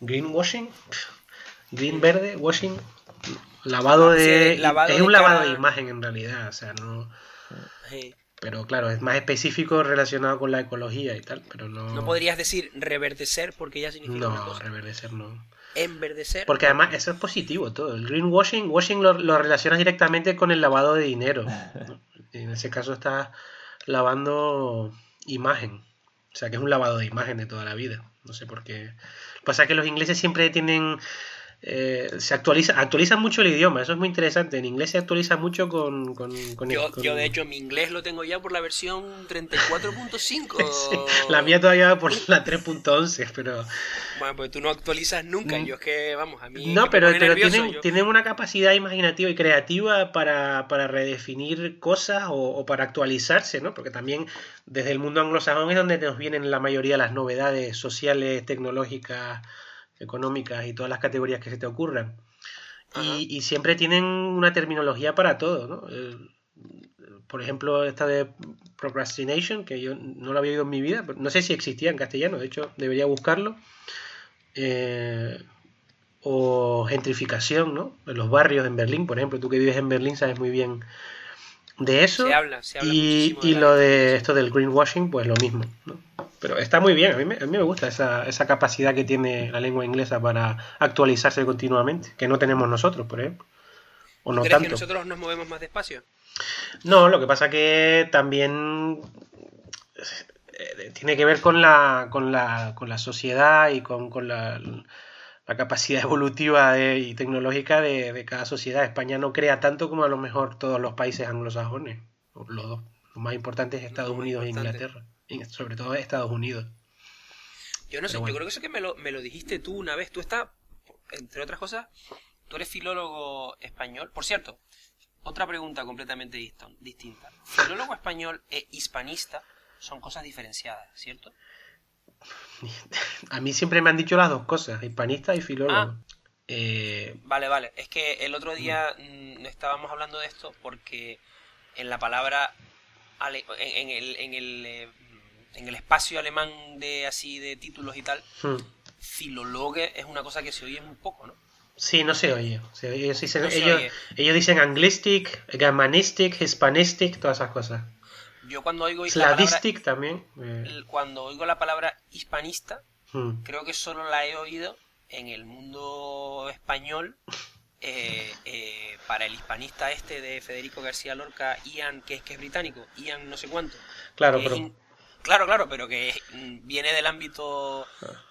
Greenwashing, green verde, washing, lavado de. es un lavado de imagen en realidad, o sea, no. Pero claro, es más específico relacionado con la ecología y tal, pero no... No podrías decir reverdecer porque ya significa No, reverdecer no. Enverdecer. Porque además eso es positivo todo. El greenwashing washing lo, lo relacionas directamente con el lavado de dinero. [LAUGHS] en ese caso estás lavando imagen. O sea que es un lavado de imagen de toda la vida. No sé por qué. Pasa que los ingleses siempre tienen eh, se actualiza, actualiza mucho el idioma, eso es muy interesante. En inglés se actualiza mucho con. con, yo, yo, de hecho, mi inglés lo tengo ya por la versión [LAUGHS] 34.5. la mía todavía por la 3.11, pero. Bueno, pues tú no actualizas nunca. Mm. Yo es que, vamos, a mí. No, pero, tienen, tienen, una capacidad imaginativa y creativa para, para redefinir cosas o, o, para actualizarse, ¿no? Porque también desde el mundo anglosajón es donde nos vienen la mayoría de las novedades sociales, tecnológicas económicas y todas las categorías que se te ocurran. Y, siempre tienen una terminología para todo, ¿no? por ejemplo, esta de procrastination, que yo no lo había oído en mi vida, no sé si existía en castellano, de hecho debería buscarlo. Eh, o gentrificación, ¿no? En los barrios en Berlín, por ejemplo, tú que vives en Berlín sabes muy bien de eso. Se habla, se habla y, y lo de esto del greenwashing, pues lo mismo, ¿no? Pero está muy bien, a mí me, a mí me gusta esa, esa, capacidad que tiene la lengua inglesa para actualizarse continuamente, que no tenemos nosotros, por ejemplo. O no ¿Crees que nosotros nos movemos más despacio? No, lo que pasa que también eh, tiene que ver con la, con la, con la sociedad y con, con la, la, capacidad [LAUGHS] evolutiva y tecnológica de, de, cada sociedad. España no crea tanto como a lo mejor todos los países anglosajones. Los dos. Lo más importante es Estados Unidos e Inglaterra sobre todo Estados Unidos. Yo no sé, yo creo que eso que me lo, me lo dijiste tú una vez. Tú estás, entre otras cosas, tú eres filólogo español. Por cierto, otra pregunta completamente distinta. Filólogo español e hispanista son cosas diferenciadas, ¿cierto? [LAUGHS] A mí siempre me han dicho las dos cosas, hispanista y filólogo. Ah. Eh, vale, vale. Es que el otro día mm, estábamos hablando de esto porque en la palabra en, el, en, el, eh, en el espacio alemán de así de títulos y tal, hmm. filologue es una cosa que se oye muy poco, ¿no? Sí, no se oye. ellos, dicen, ellos, dicen anglistic, germanistic, hispanistic, todas esas cosas. Yo cuando oigo Slavistic también. Eh. Cuando oigo la palabra hispanista, hmm. creo que solo la he oído en el mundo español [LAUGHS] eh, eh, para el hispanista este de Federico García Lorca, Ian, que es que es británico, Ian no sé cuánto. Claro, pero... Claro, claro, pero que mm, viene del ámbito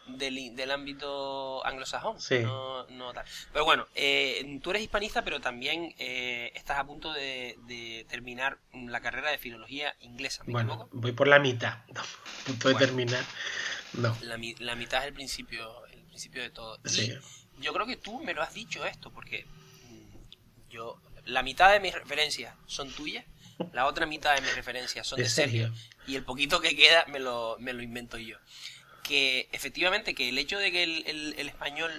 del, del ámbito anglosajón. Sí. No, no tal. Pero bueno, eh, tú eres hispanista, pero también estás a punto de, terminar la carrera de filología inglesa. bueno, voy por la mitad. a punto de terminar. No. La, la, mitad es el principio, el principio de todo. Sí yo creo que tú me lo has dicho esto, porque mm, yo la mitad de mis referencias son tuyas, la otra mitad de mis referencias son de, Sergio, y el poquito que queda me lo, me lo invento yo. Que efectivamente que el hecho de que el, el, español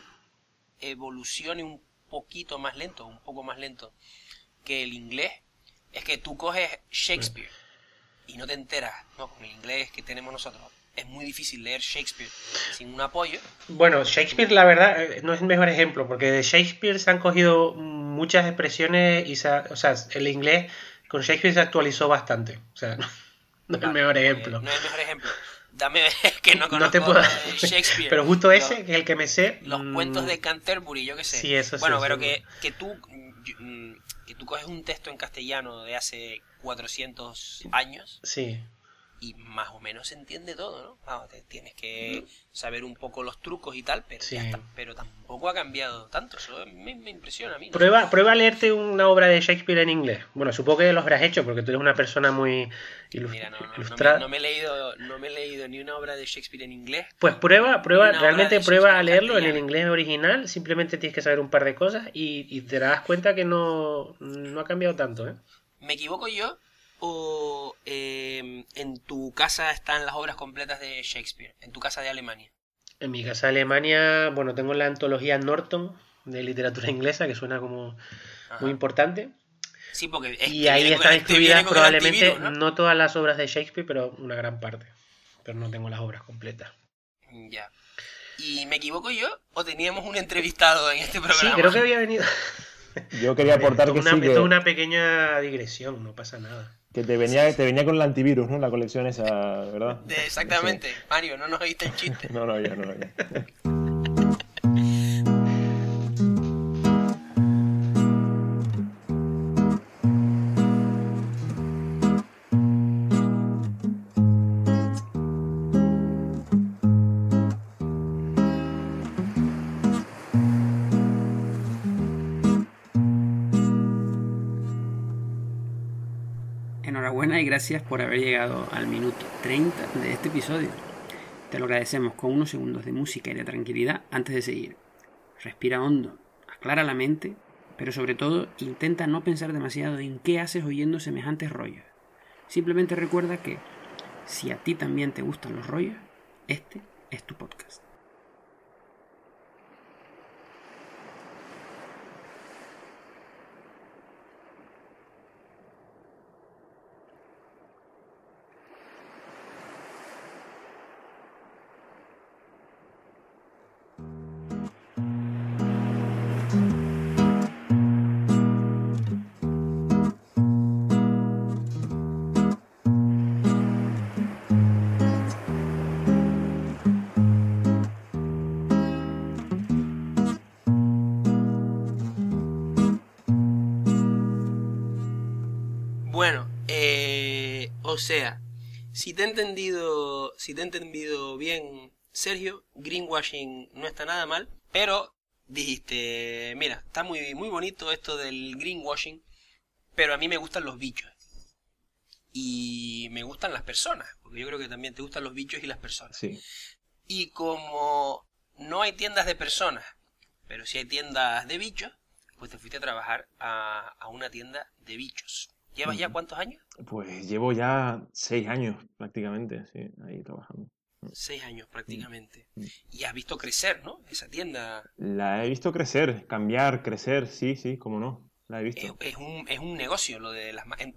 evolucione un poquito más lento, un poco más lento que el inglés, es que tú coges Shakespeare y no te enteras, ¿no? Con el inglés que tenemos nosotros, es muy difícil leer Shakespeare sin un apoyo. Bueno, Shakespeare la verdad eh, no es el mejor ejemplo, porque de Shakespeare se han cogido muchas expresiones y o sea, el inglés con Shakespeare se actualizó bastante. O sea, [LAUGHS] no, es el mejor ejemplo. No es el mejor ejemplo. Dame [LAUGHS] que no conozco no te puedo... Shakespeare. Pero justo ese, que es el que me sé. Los mm, cuentos de Canterbury, yo qué sé. Sí, eso Bueno, pero que, que tú mm, que tú coges un texto en castellano de hace 400 años. Sí y más o menos se entiende todo, ¿no? tienes que saber un poco los trucos y tal, pero, pero tampoco ha cambiado tanto, eso me, impresiona a mí. Prueba, prueba a leerte una obra de Shakespeare en inglés. Bueno, supongo que lo habrás hecho porque tú eres una persona muy ilustrada. no, me, he leído, no me he leído ni una obra de Shakespeare en inglés. Pues prueba, prueba, realmente prueba a leerlo en el inglés original, simplemente tienes que saber un par de cosas y, y te das cuenta que no, no ha cambiado tanto, ¿eh? ¿Me equivoco yo? O em, en tu casa están las obras completas de Shakespeare? En tu casa de Alemania. En mi casa de Alemania, bueno, tengo la antología Norton de literatura inglesa, que suena como muy importante. Sí, porque y ahí están incluidas probablemente ¿no? todas las obras de Shakespeare, pero una gran parte. Pero no tengo las obras completas. Ya. ¿Y me equivoco yo? ¿O teníamos un entrevistado en este programa? Sí, creo que había venido. Yo quería aportar que, una, Esto es una pequeña digresión, no pasa nada. Que te venía, te venía con el antivirus, ¿no? La colección esa, ¿verdad? exactamente. Mario, no nos oíste el chiste. [LAUGHS] no, no, ya, no, ya. Gracias por haber llegado al minuto 30 de este episodio. Te lo agradecemos con unos segundos de música y de tranquilidad antes de seguir. Respira hondo, aclara la mente, pero sobre todo intenta no pensar demasiado en qué haces oyendo semejantes rollos. Simplemente recuerda que si a ti también te gustan los rollos, este es tu podcast. O sea, si te he entendido, si te he entendido bien, Sergio, greenwashing no está nada mal, pero dijiste, mira, está muy, muy bonito esto del greenwashing, pero a mí me gustan los bichos. Y me gustan las personas, porque yo creo que también te gustan los bichos y las personas. Sí. Y como no hay tiendas de personas, pero sí hay tiendas de bichos, pues te fuiste a trabajar a, a una tienda de bichos. ¿Llevas ya cuántos años? Pues llevo ya seis años prácticamente, sí, ahí trabajando. Seis años prácticamente. Mm. Y has visto crecer, ¿no? Esa tienda La he visto crecer, cambiar, crecer, sí, sí, cómo no, la he es, visto. es un, es un negocio lo de las... en-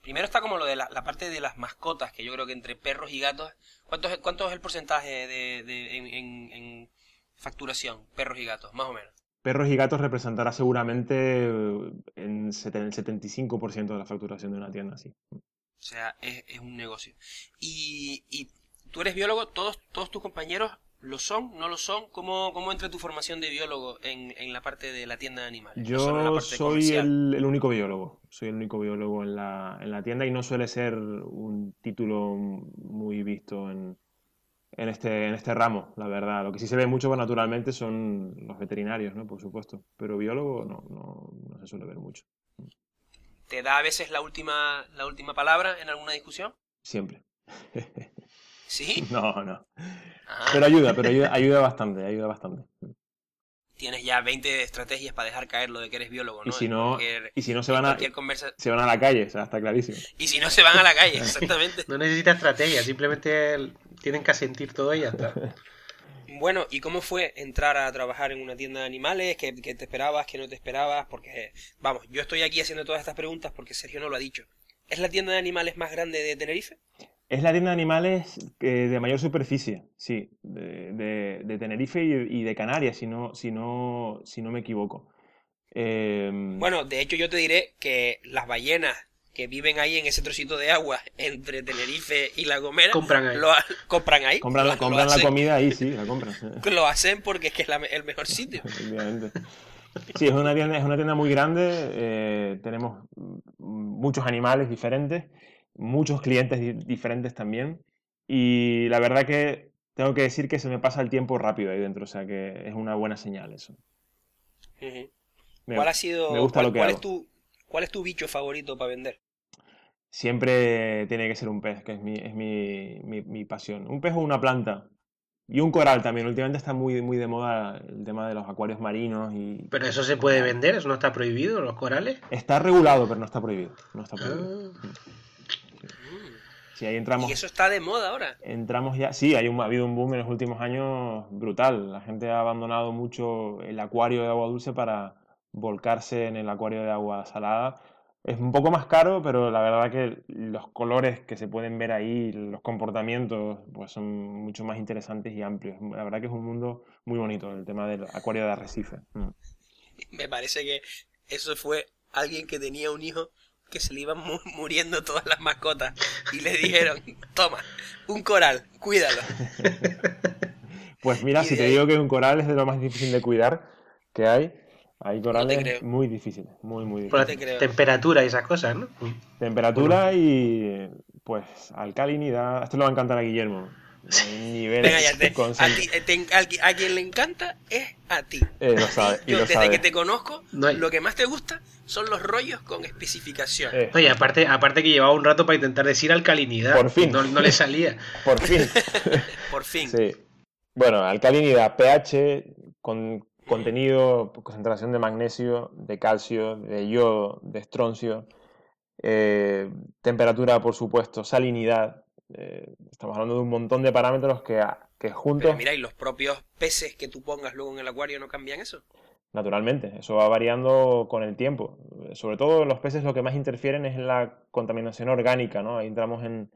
primero está como lo de la, la parte de las mascotas, que yo creo que entre perros y gatos... ¿Cuánto es, cuánto es el porcentaje de, de- en, en- en facturación? Perros y gatos, más o menos. Perros y gatos representará seguramente eh, en el 75% de la facturación de una tienda, sí. O sea, es, es un negocio. Y, y tú eres biólogo, todos, todos tus compañeros lo son, no lo son. ¿Cómo, cómo entra tu formación de biólogo en, en la parte de la tienda de animales? No Yo parte soy el, el único biólogo, soy el único biólogo en la, en la tienda y no suele ser un título muy visto en, en este, en este ramo, la verdad. Lo que sí se ve mucho pues, naturalmente son los veterinarios, ¿no? Por supuesto, pero biólogo no, no, no se suele ver mucho, ¿Te da a veces la última, la última palabra en alguna discusión? siempre. ¿Sí? [LAUGHS] No, no. Ah, Pero ayuda, pero ayuda, ayuda bastante, ayuda bastante. Tienes ya 20 estrategias para dejar caer lo de que eres biólogo, ¿no? Y si no, cualquier- y si no se van a, cualquier conversa- se van a la calle, o sea, está clarísimo. Y si no se van a la calle, [LAUGHS] exactamente. No necesita estrategia, simplemente tienen que asentir todo y ya está. [LAUGHS] Bueno, ¿y cómo fue entrar a trabajar en una tienda de animales? ¿Qué, qué te esperabas? ¿Qué no te esperabas? Porque, vamos, yo estoy aquí haciendo todas estas preguntas porque Sergio no lo ha dicho. ¿Es la tienda de animales más grande de Tenerife? Es la tienda de animales eh, de mayor superficie, sí, de, de- de Tenerife y, y de Canarias, si no, si no, si no me equivoco. Eh, Bueno, de hecho yo te diré que las ballenas que viven ahí en ese trocito de agua [LAUGHS] entre Tenerife y La Gomera Compran ahí. lo compran ahí. compran, Lo- [LAUGHS] lo compran la comida ahí, sí, la compran. [LAUGHS] Lo hacen porque es que es la- el mejor sitio. Sí, es una tienda, es una tienda muy grande, eh, tenemos muchos animales diferentes, muchos clientes di- diferentes también, y la verdad que tengo que decir que se me pasa el tiempo rápido ahí dentro, o sea que es una buena señal eso. Me- ¿Cuál ha sido, me gusta cuál, lo que cuál hago. es tu, cuál es tu bicho favorito para vender? Siempre tiene que ser un pez, que es mi, es mi, mi- mi pasión. Un pez o una planta. Y un coral también. Últimamente está muy, muy de moda el tema de los acuarios marinos y Pero eso se puede vender, eso no está prohibido, los corales. está regulado, pero no está prohibido. No está prohibido. Ah, Sí, ahí entramos. Y eso está de moda ahora. Entramos ya. Sí, hay un, ha habido un boom en los últimos años brutal. La gente ha abandonado mucho el acuario de agua dulce para volcarse en el acuario de agua salada. Es un poco más caro, pero la verdad que los colores que se pueden ver ahí, los comportamientos, pues son mucho más interesantes y amplios. La verdad que es un mundo muy bonito el tema del acuario de arrecife. Mm. Me parece que eso fue alguien que tenía un hijo que se le iban mu- muriendo todas las mascotas y le dijeron, toma, un coral, cuídalo. [LAUGHS] Pues mira, Y si de te digo que un coral es de lo más difícil de cuidar que hay, hay corales muy difíciles, muy, muy difíciles. la te creo. temperatura y esas cosas, ¿no? Temperatura y pues alcalinidad. Esto le va a encantar a Guillermo. Niveles Venga, ya te, a, concent- ti- eh, te- a quien le encanta es a ti. Eh, lo sabe, y Yo lo desde sabe. que te conozco, No hay- lo que más te gusta son los rollos con especificación. Eh, Oye, aparte, aparte que llevaba un rato para intentar decir alcalinidad. Por fin. No, no le salía. [LAUGHS] por fin. [LAUGHS] Por fin. Sí. Bueno, alcalinidad, pH, con contenido, concentración de magnesio, de calcio, de yodo, de estroncio, eh, temperatura, por supuesto, salinidad. Eh, estamos hablando de un montón de parámetros que, que juntos, Pero mira, y los propios peces que tú pongas luego en el acuario no cambian eso. naturalmente, eso va variando con el tiempo. Sobre todo los peces lo que más interfieren es en la contaminación orgánica, ¿no? Ahí entramos en,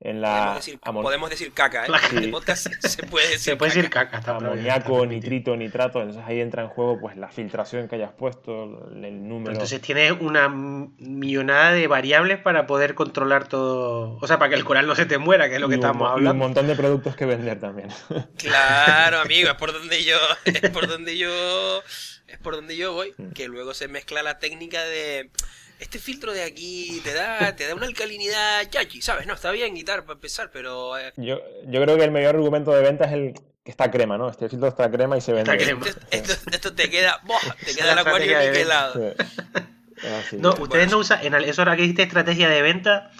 en la Podemos decir, amon- podemos decir caca, ¿eh? La- En este podcast se puede decir Se puede caca. decir caca. Está amoníaco, nitrito, nitrato, entonces ahí entra en juego pues la filtración que hayas puesto, el número. Entonces tienes una millonada de variables para poder controlar todo. O sea, para que el coral no se te muera, que es lo que y un, estamos mo- y un hablando. montón de productos que vender también. Claro, amigo, es por donde yo, es por donde yo, es por donde yo voy, Mm. que luego se mezcla la técnica de este filtro de aquí te da, te da una alcalinidad chachi, ¿sabes? No, está bien y tal para empezar, pero eh, Yo, yo creo que el mayor argumento de venta es el que está crema, ¿no? Este filtro está crema y se vende. Está crema. esto, esto- esto te queda, [LAUGHS] ¡buah! te queda el la acuario niquelado. Sí. Así. No, Bueno, ustedes no usan. En el- eso ahora que dijiste estrategia de venta.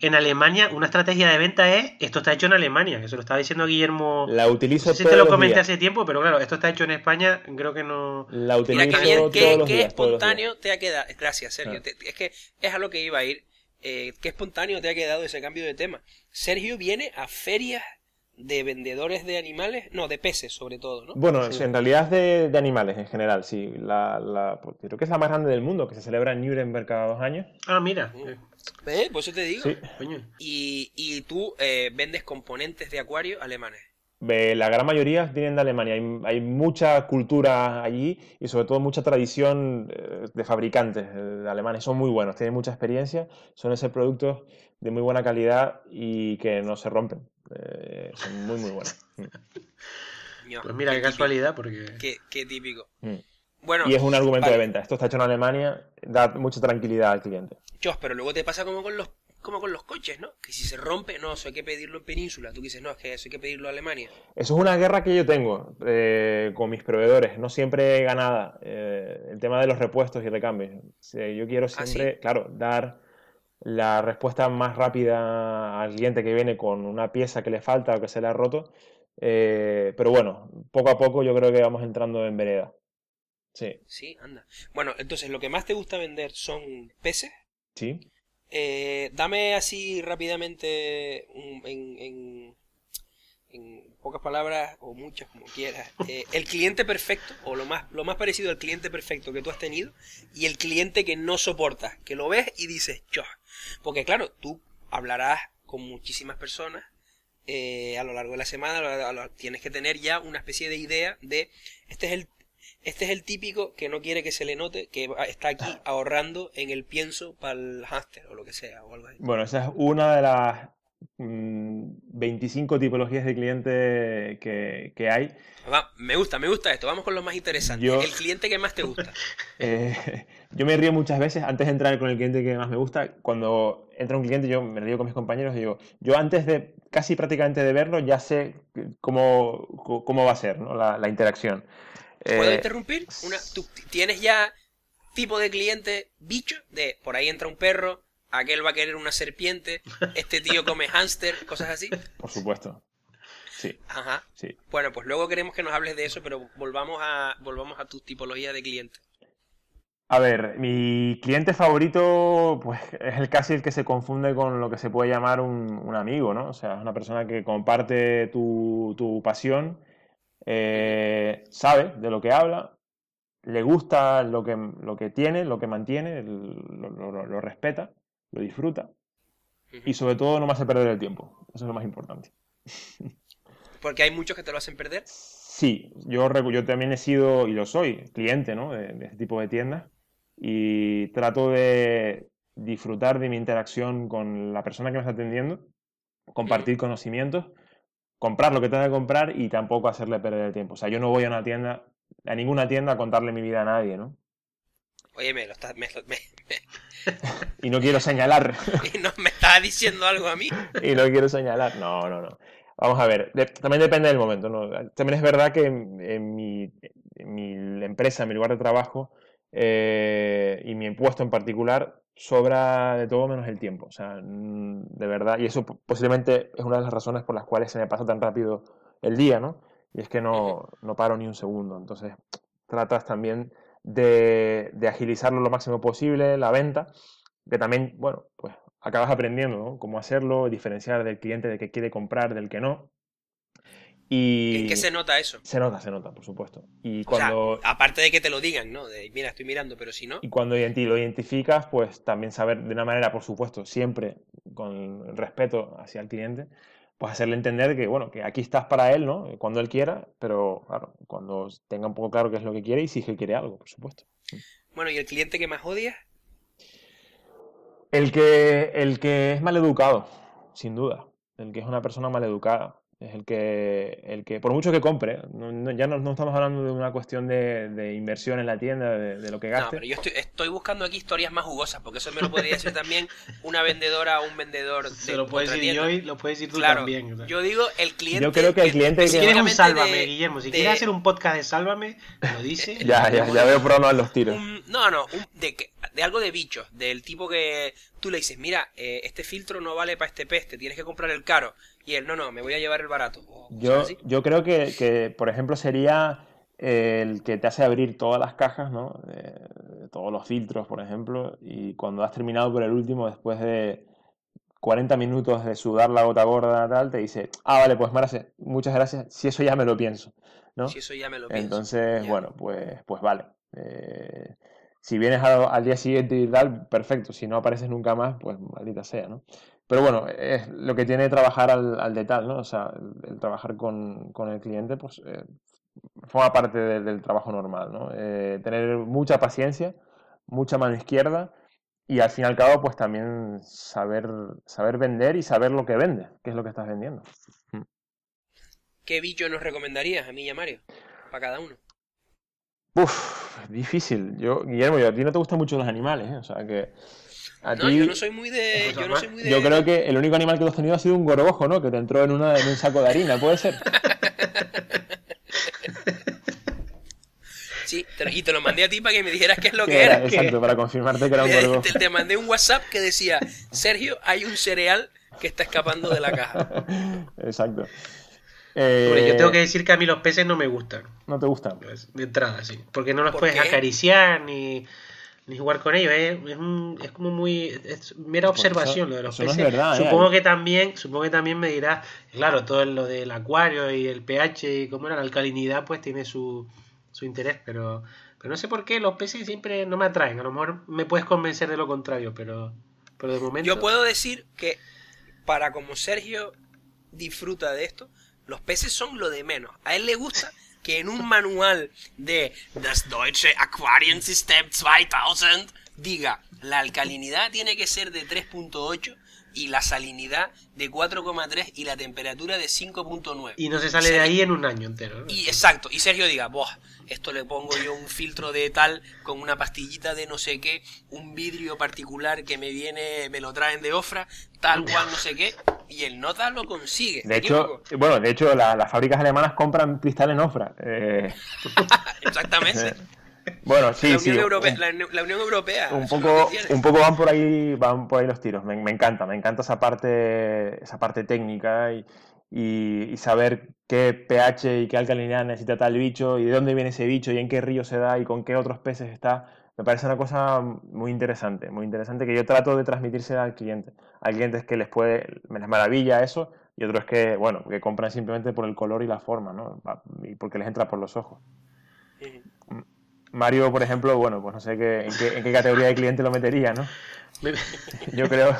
En Alemania una estrategia de venta es esto está hecho en Alemania, que se lo estaba diciendo Guillermo. La utilizo no sé si todos te lo comenté hace tiempo, pero claro, esto está hecho en España, creo que no. La Mira, utilizo qué bien, todos qué, los qué días. todos los días. espontáneo te ha quedado. Gracias, Sergio. Ah. Te- es que es a lo que iba a ir. Eh, qué espontáneo te ha quedado ese cambio de tema. Sergio viene a ferias de vendedores de animales, no, de peces sobre todo, ¿no? Bueno, Sí. en realidad es de, de animales en general, sí. La, la- pues, creo que es la más grande del mundo, que se celebra en Nuremberg cada dos años. Ah, mira. eh, ¿Eh? Por eso te digo. Sí. coño. Y, y tú eh, vendes componentes de acuario alemanes. La gran mayoría vienen de Alemania. Hay, hay mucha cultura allí y sobre todo mucha tradición eh, de fabricantes eh, alemanes. Son muy buenos, tienen mucha experiencia, suelen ser productos de muy buena calidad y que no se rompen. Eh, son muy, muy buenos. [LAUGHS] Ño, Pues mira, qué casualidad, porque. Qué, qué típico. Mm. Bueno, Y es un argumento vale. de venta. Esto está hecho en Alemania, da mucha tranquilidad al cliente. Chos, pero luego te pasa como con los como con los coches, ¿no? Que si se rompe, no, eso hay que pedirlo en península. Tú dices, no, es que eso hay que pedirlo a Alemania. Eso es una guerra que yo tengo eh, con mis proveedores, no siempre ganada. eh, el tema de los repuestos y recambios. Sí, yo quiero ¿Ah, siempre, claro, dar la respuesta más rápida al cliente que viene con una pieza que le falta o que se le ha roto. eh, pero bueno, poco a poco yo creo que vamos entrando en vereda. Sí, Sí, anda. Bueno, entonces lo que más te gusta vender son peces. sí. Eh, dame así rápidamente un- en, en- en pocas palabras o muchas como quieras eh, [LAUGHS] el cliente perfecto o lo más lo más parecido al cliente perfecto que tú has tenido y el cliente que no soportas que lo ves y dices "Chos". Porque claro tú hablarás con muchísimas personas eh, a lo largo de la semana a lo- a lo- tienes que tener ya una especie de idea de este es el este es el típico que no quiere que se le note que está aquí ahorrando en el pienso para el hámster o lo que sea o algo así. Bueno, esa es una de las mm, 25 tipologías de cliente que, que hay. Va, me gusta, me gusta esto. Vamos con lo más interesante. Yo- El cliente que más te gusta. [LAUGHS] Eh, yo me río muchas veces antes de entrar con el cliente que más me gusta. Cuando entra un cliente, yo me río con mis compañeros y digo, yo antes de casi prácticamente de verlo, ya sé cómo, cómo va a ser ¿no? la, la interacción. ¿Puedo Eh, interrumpir? Una, tú tienes ya tipo de cliente bicho de por ahí entra un perro, aquel va a querer una serpiente, este tío come hámster, cosas así. por supuesto. Sí, Ajá. sí. Bueno, pues luego queremos que nos hables de eso, pero volvamos a volvamos a tu tipología de cliente. A ver, mi cliente favorito, pues es el casi el que se confunde con lo que se puede llamar un, un amigo, ¿no? O sea, es una persona que comparte tu, tu pasión, eh, sabe de lo que habla, le gusta lo que, lo que tiene, lo que mantiene, lo, lo- lo respeta, lo disfruta y sobre todo no me hace perder el tiempo. Eso es lo más importante. [LAUGHS] Porque hay muchos que te lo hacen perder. Sí, yo, yo también he sido, y lo soy, cliente, ¿no? de, de este tipo de tiendas y trato de disfrutar de mi interacción con la persona que me está atendiendo, compartir conocimientos, comprar lo que tenga que comprar y tampoco hacerle perder el tiempo. O sea, yo no voy a una tienda, a ninguna tienda a contarle mi vida a nadie, ¿no? Oye, me lo estás, me, me- [LAUGHS] Y no quiero señalar, [LAUGHS] me- no, me estás diciendo algo a mí. [LAUGHS] y no quiero señalar. No, no, no. Vamos a ver, de- también depende del momento, ¿no? También es verdad que en, en mi, en mi empresa, en mi lugar de trabajo, eh, y mi puesto en particular, sobra de todo menos el tiempo. O sea, mm, de verdad, y eso po- posiblemente es una de las razones por las cuales se me pasa tan rápido el día, ¿no? Y es que no, no paro ni un segundo. Entonces, tratas también de, de agilizarlo lo máximo posible, la venta, que también, bueno, pues acabas aprendiendo, ¿no? Cómo hacerlo, diferenciar del cliente del que quiere comprar del que no. Y ¿En qué se nota eso? se nota, se nota, por supuesto. Y O sea, cuando, aparte de que te lo digan, ¿no? De, mira, estoy mirando, pero si no. y cuando lo identificas, pues también saber de una manera, por supuesto, siempre con respeto hacia el cliente, pues hacerle entender que, bueno, que aquí estás para él, ¿no? Cuando él quiera, pero claro, cuando tenga un poco claro qué es lo que quiere y si es que quiere algo, por supuesto. Bueno, ¿y el cliente que más odias? El que, el que es maleducado, sin duda. El que es una persona maleducada. Es el que, el que por mucho que compre, no- no- ya no, no estamos hablando de una cuestión de, de inversión en la tienda, de, de lo que No, gaste. pero yo estoy, estoy buscando aquí historias más jugosas, porque eso me lo podría decir también una vendedora o un vendedor de Se lo puedes decir tienda. yo y lo puedes decir tú Claro, también. o sea. yo digo el cliente. Yo creo que el cliente que- Si quieres un Sálvame, de- Guillermo, si de- quieres hacer un podcast de Sálvame, lo dice. [LAUGHS] Ya, ya, ya veo por los tiros. un- no, no, un- de que de algo de bichos, del tipo que tú le dices, mira, eh, este filtro no vale para este pez, te tienes que comprar el caro. Y él, no, no, me voy a llevar el barato. yo, yo creo que, que, por ejemplo, sería el que te hace abrir todas las cajas, ¿no? todos los filtros, por ejemplo, y cuando has terminado por el último, después de 40 minutos de sudar la gota gorda, tal, te dice, ah, vale, pues Marce, muchas gracias, si eso ya me lo pienso, ¿no? Si eso ya me lo pienso. Entonces, bueno, pues, pues vale. Eh, si vienes al día siguiente y tal, perfecto. Si no apareces nunca más, pues maldita sea, ¿no? Pero bueno, es lo que tiene trabajar al, al detalle, ¿no? O sea, el, trabajar con, con, el cliente, pues eh, forma parte del trabajo normal, ¿no? Eh, tener mucha paciencia, mucha mano izquierda y al fin y al cabo, pues también saber, saber vender y saber lo que vende, qué es lo que estás vendiendo. ¿Qué bicho nos recomendarías a mí y a Mario? Para cada uno. Uf, difícil. Yo, Guillermo, a ti no te gustan mucho los animales, ¿eh? O sea que. A no, yo no soy muy de. Yo, no soy muy de... yo creo que el único animal que has tenido ha sido un gorgojo, ¿no? Que te entró en, una, en un saco de harina, ¿puede ser? Sí, y te lo mandé a ti para que me dijeras qué es lo que era. Exacto, para confirmarte que era un gorgojo. Te, te, mandé un WhatsApp que decía: Sergio, hay un cereal que está escapando de la caja. [LAUGHS] Exacto. Eh, yo tengo que decir que a mí los peces no me gustan. ¿No te gustan? Pues, de entrada, sí. Porque no los puedes acariciar ni, ni, jugar con ellos. Es, es, como muy. Es mera pues observación lo de los peces. ¿eh? supongo, que también, supongo que también me dirás, claro, todo lo del acuario y el pH y cómo era la alcalinidad, pues tiene su, su interés, pero, pero no sé por qué los peces siempre no me atraen. A lo mejor me puedes convencer de lo contrario, pero, pero de momento. Yo puedo decir que para como Sergio disfruta de esto, los peces son lo de menos. A él le gusta que en un manual de Das Deutsche Aquariensystem 2000 diga la alcalinidad tiene que ser de 3.8 y la salinidad de 4,3 y la temperatura de 5,9. Y no se sale de ahí en un año entero. Y exacto, y Sergio diga, Boah, esto le pongo yo un filtro de tal con una pastillita de no sé qué, un vidrio particular que me viene, me lo traen de Ofra, tal cual no sé qué, y el Nota lo consigue. De hecho, bueno, de hecho las fábricas alemanas compran cristal en Ofra. Eh. [LAUGHS] Exactamente. [LAUGHS] Bueno, sí, la Unión sí. Europea, la, Unión Europea. Un poco, un poco van por ahí, van por ahí los tiros. Me, me encanta, me encanta esa parte, esa parte técnica y, y, saber qué pH y qué alcalinidad necesita tal bicho y de dónde viene ese bicho y en qué río se da y con qué otros peces está. Me parece una cosa muy interesante, muy interesante que yo trato de transmitirse al cliente. Hay clientes que les puede, me les maravilla eso y otros que, bueno, que compran simplemente por el color y la forma, ¿no? Y porque les entra por los ojos. Mario, por ejemplo, bueno, pues no sé qué, en, qué, categoría de cliente lo metería, ¿no? [LAUGHS] Yo creo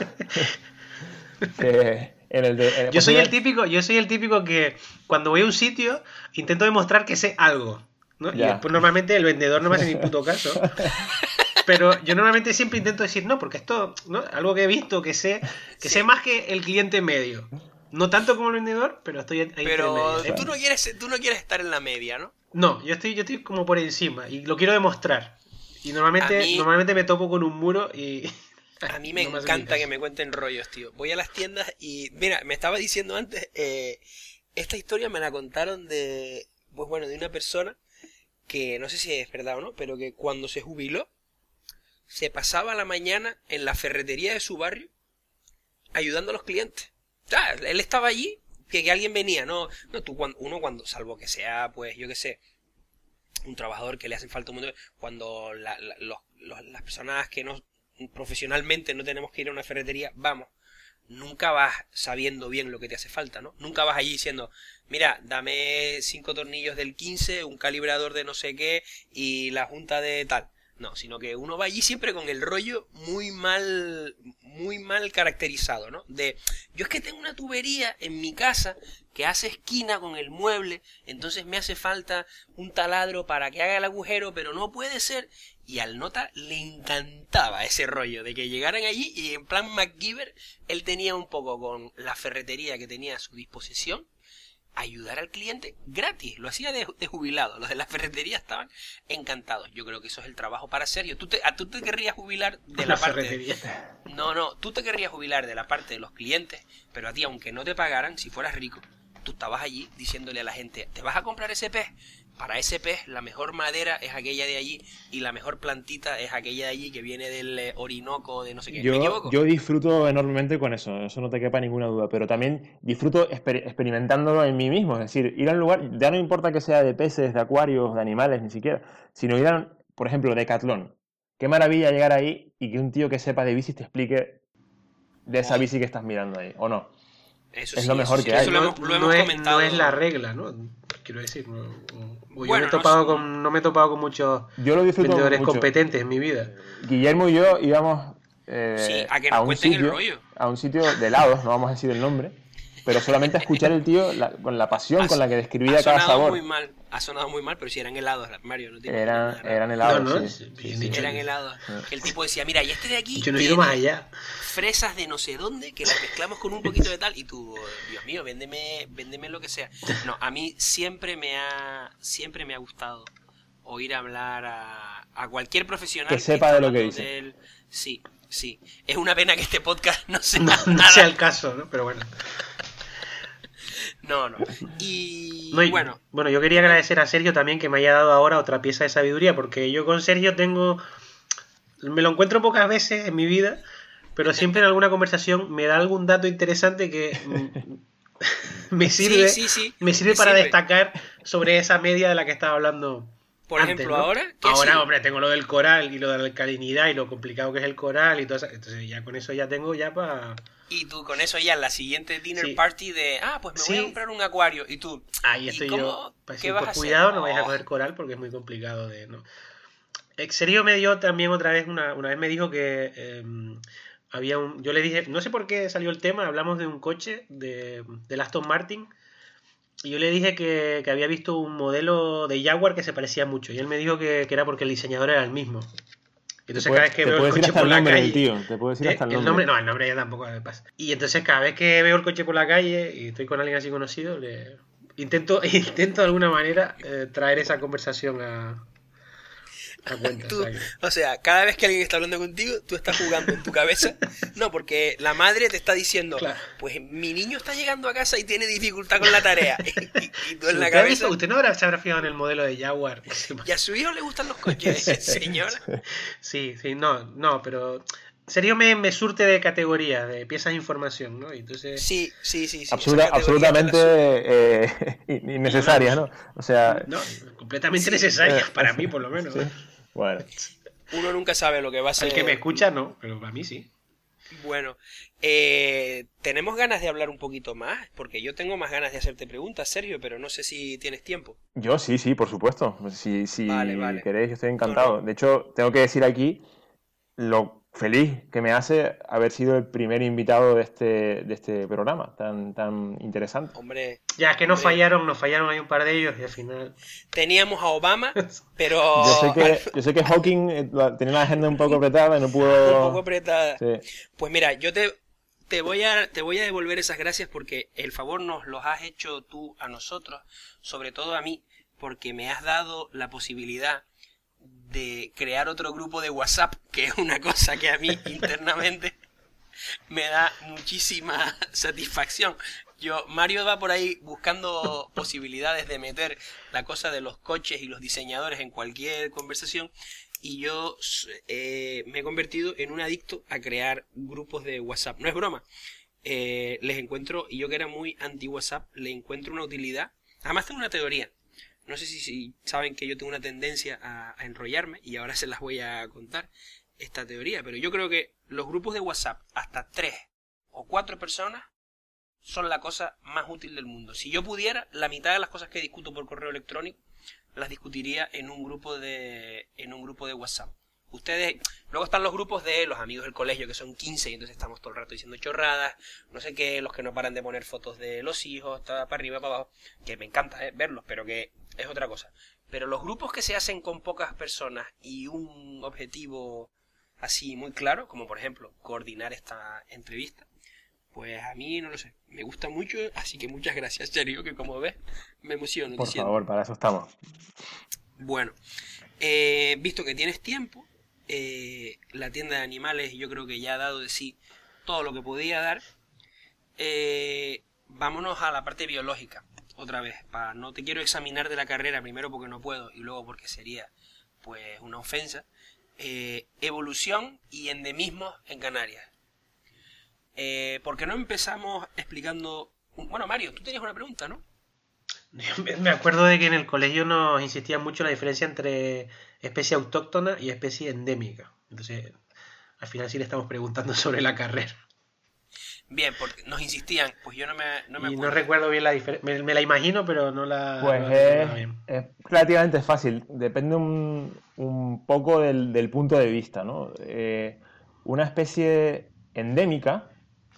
que en el de, yo soy el típico, yo soy el típico que cuando voy a un sitio intento demostrar que sé algo, ¿no? Y después normalmente el vendedor no me hace ni puto caso. [LAUGHS] Pero yo normalmente siempre intento decir, no, porque esto, ¿no? Algo que he visto, que sé, que sé más que el cliente medio. No tanto como el vendedor, pero estoy ahí. Pero tú no quieres, tú no quieres estar en la media, ¿no? No, yo estoy, yo estoy como por encima y lo quiero demostrar. Y normalmente, normalmente me topo con un muro y. [LAUGHS] A mí me [LAUGHS] encanta que me cuenten rollos, tío. Voy a las tiendas y. Mira, me estaba diciendo antes. Eh, esta historia me la contaron de. Pues bueno, de una persona que no sé si es verdad o no, pero que cuando se jubiló, se pasaba la mañana en la ferretería de su barrio ayudando a los clientes. O sea, él estaba allí que, alguien venía, no, no tú cuando, uno cuando, salvo que sea, pues, yo qué sé, un trabajador que le hacen falta un montón, cuando las personas que no, profesionalmente no tenemos que ir a una ferretería, vamos, nunca vas sabiendo bien lo que te hace falta, ¿no? Nunca vas allí diciendo, mira, dame cinco tornillos del 15, un calibrador de no sé qué y la junta de tal. No, sino que uno va allí siempre con el rollo muy mal, muy mal caracterizado, ¿no? De, yo es que tengo una tubería en mi casa que hace esquina con el mueble, entonces me hace falta un taladro para que haga el agujero, pero no puede ser. Y al nota le encantaba ese rollo de que llegaran allí y en plan MacGyver él tenía un poco con la ferretería que tenía a su disposición ayudar al cliente gratis. Lo hacía de, jubilado. Los de la ferretería estaban encantados. Yo creo que eso es el trabajo para serio. ¿Tú te, a, tú te querrías jubilar de la, parte... No, no. Tú te querrías jubilar de la parte de los clientes, pero a ti, aunque no te pagaran, si fueras rico, tú estabas allí diciéndole a la gente, ¿te vas a comprar ese pez? Para ese pez la mejor madera es aquella de allí y la mejor plantita es aquella de allí que viene del eh, Orinoco, de no sé qué. ¿Me Yo, equivoco? yo disfruto enormemente con eso, eso no te quepa ninguna duda, pero también disfruto exper- experimentándolo en mí mismo, es decir, ir a un lugar, ya no importa que sea de peces, de acuarios, de animales, ni siquiera, sino ir a, por ejemplo, Decathlon. Qué maravilla llegar ahí y que un tío que sepa de bicis te explique de esa Oh. bici que estás mirando ahí, ¿o no? Eso es sí, lo eso mejor sí, que eso hay. lo no, hemos, lo no hemos es, comentado. no es la regla, ¿no? Quiero decir, no, no- o yo Bueno, me he topado con, no me he topado con muchos Yo lo disfruto vendedores mucho. competentes en mi vida. Guillermo y yo íbamos eh, Sí, a que nos un el sitio, rollo. a un sitio de helados, no vamos a decir el nombre, pero solamente a escuchar el tío la- con la pasión Ha- con la que describía cada sonado sabor. muy mal, ha sonado muy mal, pero si eran helados, Mario, no tiene Eran, helados, No, no, sí, es sí, bien sí. dicho. Eran helados. El tipo decía, mira, y este de aquí Yo no he ido tiene más allá. fresas de no sé dónde que las mezclamos con un poquito de tal y tú, Dios mío, véndeme, véndeme lo que sea. No, a mí siempre me ha, siempre me ha gustado oír hablar a, a cualquier profesional Que sepa esté de lo que dice. del- Sí, sí. Es una pena que este podcast no sea No, no nada. sea el caso, ¿no? Pero bueno. No, no. Y No, bueno, bueno, yo quería agradecer a Sergio también que me haya dado ahora otra pieza de sabiduría, porque yo con Sergio tengo. Me lo encuentro pocas veces en mi vida, pero siempre en alguna conversación me da algún dato interesante que [LAUGHS] me sirve, sí, sí, sí, me sirve me para sirve. destacar sobre esa media de la que estaba hablando. por antes, ejemplo, ¿no? ahora, ¿qué Ahora, hombre, tengo lo del coral y lo de la alcalinidad y lo complicado que es el coral y todo eso. Entonces, ya con eso ya tengo ya para. Y tú con eso ya en la siguiente dinner Sí. party de, ah, pues me voy a comprar un acuario. Y tú, Ahí ¿Y estoy cómo- yo. Para qué vas pues a hacer? cuidado, no vais a coger coral porque es muy complicado de. ¿no? Serio me dio también otra vez, una, una vez me dijo que em, había un. Yo le dije, no sé por qué salió el tema, hablamos de un coche de, del Aston Martin. Y yo le dije que, que había visto un modelo de Jaguar que se parecía mucho. Y él me dijo que, que era porque el diseñador era el mismo. Entonces cada vez que veo el coche por la nombre calle. tío, te puede decir Eh, hasta el el nombre. nombre, no, el nombre ya tampoco me pasa. Y entonces cada vez que veo el coche por la calle y estoy con alguien así conocido, le intento, [LAUGHS] intento de alguna manera eh, traer esa conversación a cuenta. Tú- o sea cada vez que alguien está hablando contigo, tú estás jugando en tu cabeza. No, porque la madre te está diciendo, Claro. pues mi niño está llegando a casa y tiene dificultad con la tarea. [LAUGHS] Y, y tú en la ¿Usted, ha visto- cabeza, usted no habrá, se habrá fijado en el modelo de Jaguar. ¿y a su hijo le gustan los coches, [LAUGHS] señora? Sí, sí, no, no, pero serio me, me surte de categorías, de piezas de información, ¿no? Entonces, Sí, sí, sí. sí Absoluta- absolutamente eh, [LAUGHS] ¿no? O sea, no, completamente Sí, necesarias eh, para mí, por lo menos. sí. ¿eh? Bueno. Uno nunca sabe lo que va a ser. El que me escucha, no, pero para mí sí. Bueno, eh, tenemos ganas de hablar un poquito más, porque yo tengo más ganas de hacerte preguntas, Sergio, pero no sé si tienes tiempo. Yo sí, sí, por supuesto. Si, si Vale, vale. queréis, yo estoy encantado. No, no. De hecho, tengo que decir aquí lo feliz que me hace haber sido el primer invitado de este, de este programa tan, tan interesante. Hombre, Ya, es que nos Hombre. fallaron, nos fallaron ahí un par de ellos y al final... teníamos a Obama, [LAUGHS] pero Yo sé que, yo sé que Hawking eh, tenía la agenda un poco apretada y no pudo... un poco apretada. Sí. Pues mira, yo te, te, voy a, te voy a devolver esas gracias porque el favor nos los has hecho tú a nosotros, sobre todo a mí, porque me has dado la posibilidad de crear otro grupo de WhatsApp, que es una cosa que a mí [LAUGHS] internamente me da muchísima satisfacción. Yo, Mario va por ahí buscando posibilidades de meter la cosa de los coches y los diseñadores en cualquier conversación y yo eh, me he convertido en un adicto a crear grupos de WhatsApp. No es broma. Eh, les encuentro, y yo que era muy anti-WhatsApp, le encuentro una utilidad. Además tengo una teoría. No sé si, saben que yo tengo una tendencia a, a enrollarme y ahora se las voy a contar esta teoría, pero yo creo que los grupos de WhatsApp, hasta tres o cuatro personas, son la cosa más útil del mundo. Si yo pudiera, la mitad de las cosas que discuto por correo electrónico las discutiría en un grupo de en un grupo de WhatsApp. Ustedes, luego están los grupos de los amigos del colegio que son 15 y entonces estamos todo el rato diciendo chorradas, no sé qué, los que no paran de poner fotos de los hijos, está para arriba, para abajo, que me encanta eh, verlos, pero que es otra cosa. Pero los grupos que se hacen con pocas personas y un objetivo así muy claro, como por ejemplo coordinar esta entrevista, pues a mí no lo sé, me gusta mucho, así que muchas gracias, serio, que como ves me emociono Por diciendo. favor, para eso estamos. Bueno, eh, visto que tienes tiempo, eh, la tienda de animales yo creo que ya ha dado de sí todo lo que podía dar. Eh, vámonos a la parte biológica. Otra vez, para no te quiero examinar de la carrera, primero porque no puedo y luego porque sería pues una ofensa, eh, evolución y endemismo en Canarias. Eh, ¿Por qué no empezamos explicando... Bueno, Mario, tú tenías una pregunta, ¿no? [LAUGHS] Me acuerdo de que en el colegio nos insistía mucho la diferencia entre especie autóctona y especie endémica. Entonces, al final sí le estamos preguntando [LAUGHS] sobre la carrera. Bien, porque nos insistían, pues yo no me, no me y acuerdo. no recuerdo bien la diferencia. Me, la imagino, pero no la. Pues no la es, es relativamente fácil, depende un, un poco del, del punto de vista, ¿no? Eh, una especie endémica,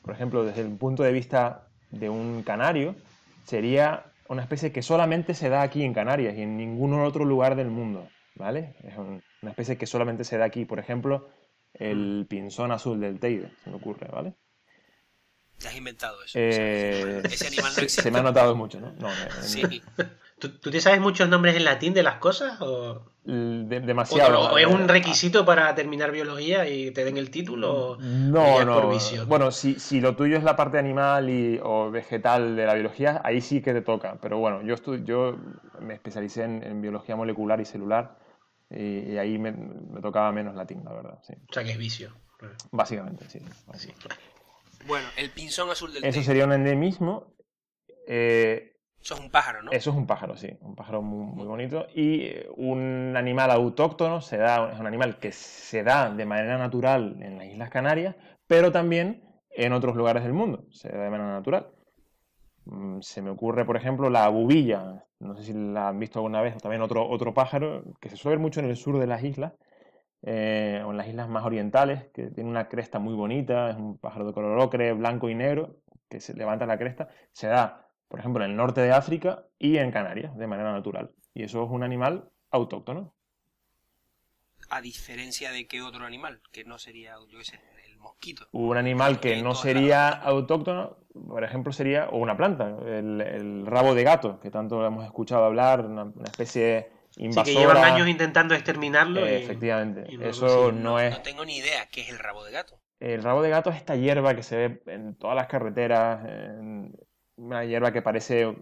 por ejemplo, desde el punto de vista de un canario, sería una especie que solamente se da aquí en Canarias y en ningún otro lugar del mundo, ¿vale? Es un- una especie que solamente se da aquí, por ejemplo, el pinzón azul del Teide, se me ocurre, ¿vale? Te has inventado eso. Eh, [LAUGHS] ese animal no se- existe. Se me ha notado mucho, ¿no? No, me- Sí. ¿Tú, tú te sabes muchos nombres en latín de las cosas? ¿O, de- o- demasiado. o es un requisito para terminar biología y te den el título? o- No, no. por visión? Bueno, si, si lo tuyo es la parte animal y, o vegetal de la biología, ahí sí que te toca. Pero bueno, yo, estu- yo me especialicé en, en biología molecular y celular y, y ahí me, me tocaba menos latín, la verdad. Sí. O sea, que es vicio. Básicamente, sí. Sí. Bueno, el pinzón azul del Eso sería un endemismo. eh, Eso es un pájaro, ¿no? Eso es un pájaro, sí, un pájaro muy, muy bonito. Y eh, un animal autóctono se da, es un animal que se da de manera natural en las Islas Canarias, pero también en otros lugares del mundo, se da de manera natural. Mm, Se me ocurre, por ejemplo, la bubilla, no sé si la han visto alguna vez, o también otro, otro pájaro que se suele ver mucho en el sur de las islas, eh, o en las islas más orientales, que tiene una cresta muy bonita, es un pájaro de color ocre, blanco y negro, que se levanta la cresta, se da, por ejemplo, en el norte de África y en Canarias, de manera natural. Y eso es un animal autóctono. A diferencia de qué otro animal, que no sería, yo qué sé, el mosquito. Un animal que no sería autóctono, por ejemplo, sería, o una planta, el, el rabo de gato, que tanto hemos escuchado hablar, una, una especie Sí, invasora. que llevan años intentando exterminarlo. Eh, y- efectivamente, y no eso no es... No tengo ni idea qué es el rabo de gato. El rabo de gato es esta hierba que se ve en todas las carreteras, en- una hierba que parece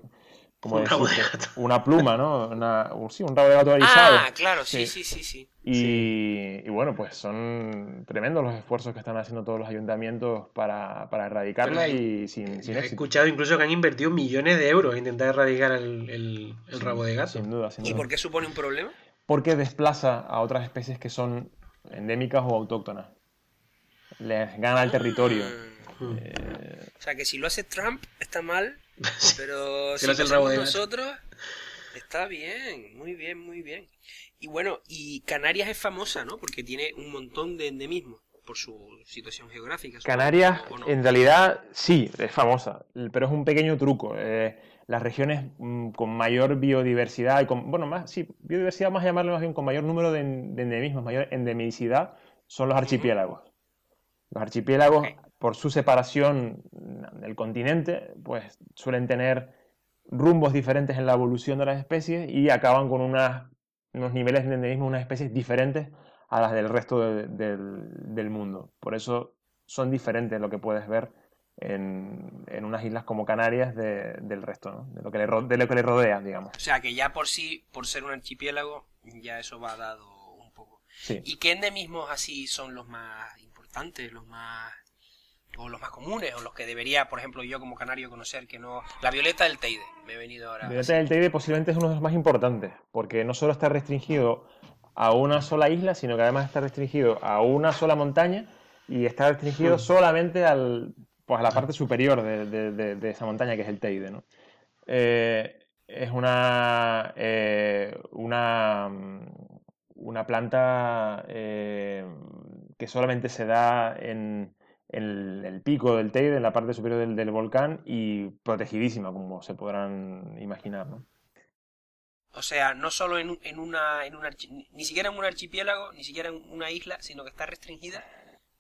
como Un rabo de gato. una pluma, ¿no? Una- sí, un rabo de gato erizado. Ah, claro, sí, Sí. sí, sí, sí. Y, y bueno, pues son tremendos los esfuerzos que están haciendo todos los ayuntamientos para, para erradicarla Pero y sin, sin He éxito. escuchado incluso que han invertido millones de euros en intentar erradicar el, el- el rabo de gato. Sin duda, sin ¿Y duda. por qué supone un problema? Porque desplaza a otras especies que son endémicas o autóctonas. Les gana el territorio. Ah, Mm. Eh, O sea, que si lo hace Trump está mal, pero Si lo hacemos nosotros está bien, muy bien, muy bien. Y bueno, y Canarias es famosa, ¿no? Porque tiene un montón de endemismos por su situación geográfica. Canarias, ¿o no? en realidad, sí, es famosa, pero es un pequeño truco. Eh, las regiones mm, con mayor biodiversidad y con, bueno, más, sí, biodiversidad, más llamarlo más bien con mayor número de, en- de endemismos, mayor endemicidad, son los archipiélagos. Los archipiélagos. Por su separación del continente, pues suelen tener rumbos diferentes en la evolución de las especies y acaban con unas, unos niveles de endemismo, unas especies diferentes a las del resto de- del, del mundo. Por eso son diferentes lo que puedes ver en, en unas islas como Canarias de- del resto, ¿no? de, lo que le, de lo que le rodea, digamos. O sea, que ya por sí, por ser un archipiélago, ya eso va dado un poco. Sí. ¿Y qué endemismos así son los más importantes, los más o los más comunes o los que debería, por ejemplo, yo como canario conocer que no la violeta del Teide, me he venido ahora. Violeta del Teide posiblemente es uno de los más importantes, porque no solo está restringido a una sola isla, sino que además está restringido a una sola montaña y está restringido solamente al, pues a la parte superior de, de- de- de esa montaña, que es el Teide. ¿no? Eh, es una, eh, una, una planta eh, que solamente se da en, en el pico del Teide, en la parte superior del, del volcán, y protegidísima, como se podrán imaginar. ¿no? O sea, no solo en, un- en una en un archi- ni- siquiera en un archipiélago, ni siquiera en una isla, sino que está restringida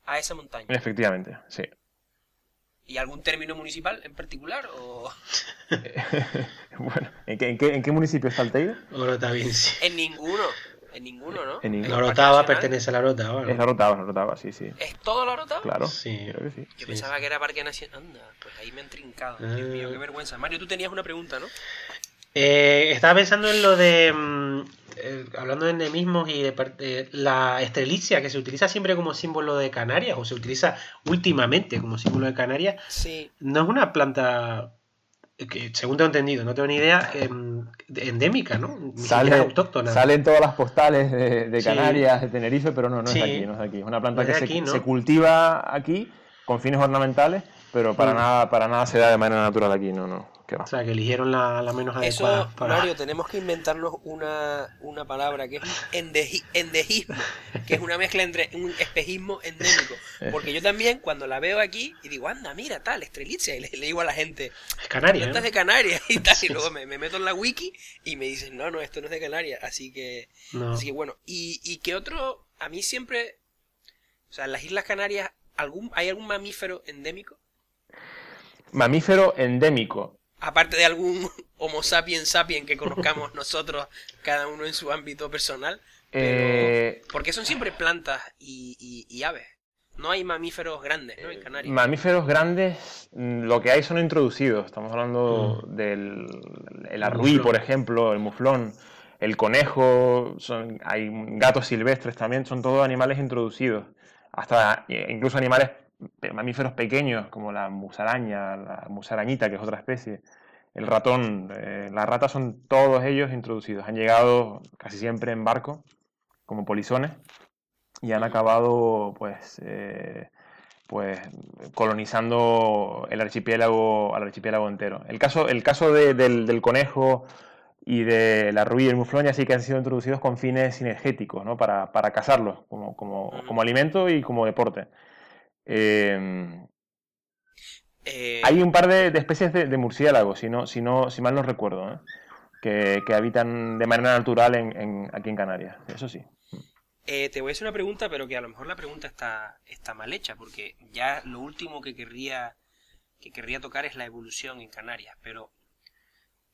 a esa montaña. Efectivamente, sí. ¿Y algún término municipal en particular o [LAUGHS] bueno, ¿en qué, en qué- en qué municipio está el Teide? Oro también, sí. en ninguno? En ninguno, ¿no? En ninguno. La Orotava pertenece a la Orotava. ¿no? Es la rotaba, la rotaba, sí, sí. ¿Es todo la Orotava? Claro. Sí. Creo que sí. Yo Sí, pensaba que era Parque Nacional. Anda, pues ahí me han trincado. Dios mío, Ah. qué vergüenza. Mario, tú tenías una pregunta, ¿no? Eh, estaba pensando en lo de. mm, eh, hablando de endemismos y de, par- de la estrelicia, que se utiliza siempre como símbolo de Canarias, o se utiliza últimamente como símbolo de Canarias. Sí. No es una planta. Que, según tengo entendido, no tengo ni idea, em, endémica, ¿no? Ni Sale, autóctona. salen todas las postales de, de Sí. Canarias, de Tenerife, pero no, no Sí. es aquí, no es aquí. Es una planta No es que se cultiva aquí con fines ornamentales, pero para Mm. nada, para nada se da de manera natural aquí, no, no. O sea, que eligieron la, la menos Eso, adecuada para. Mario, tenemos que inventarnos una, una palabra que es endeji- endejismo, que es una mezcla entre un espejismo endémico. Porque yo también, cuando la veo aquí, y digo, anda, mira, tal, estrelitzia, y le, le digo a la gente, Es Canarias. ¿no? de Canarias [LAUGHS] y tal, y luego me, me meto en la wiki y me dicen, no, no, esto no es de Canarias, así que, No. así que bueno. Y, y que otro, a mí siempre, o sea, en las Islas Canarias, ¿algún, ¿hay algún mamífero endémico? Mamífero endémico. Aparte de algún [LAUGHS] Homo sapiens sapiens que conozcamos [LAUGHS] nosotros, cada uno en su ámbito personal. Pero, Eh, porque son siempre plantas y, y- y aves. No hay mamíferos grandes, ¿no? En Canarias. Mamíferos grandes, mm, lo que hay son introducidos. Estamos hablando Mm. del el arruí, por ejemplo, el muflón, el conejo, son, hay gatos silvestres también, son todos animales introducidos. Hasta eh, incluso animales, mamíferos pequeños, como la musaraña, la musarañita, que es otra especie, el ratón, eh, la rata, son todos ellos introducidos. Han llegado casi siempre en barco, como polizones, y han acabado, pues, eh, pues colonizando el archipiélago, al archipiélago entero. El caso, el caso de- del, conejo y de la rubí y el muflón ya sí que han sido introducidos con fines sinergéticos, ¿no? Para, para cazarlos como, como, como alimento y como deporte. Eh, Eh, hay un par de, de especies de, de murciélagos, si, no, si, no, si mal no recuerdo, ¿eh? que, que habitan de manera natural en, en- aquí en Canarias. Eso sí. eh, te voy a hacer una pregunta, pero que a lo mejor la pregunta está, está mal hecha, porque ya lo último que querría, que querría tocar es la evolución en Canarias. Pero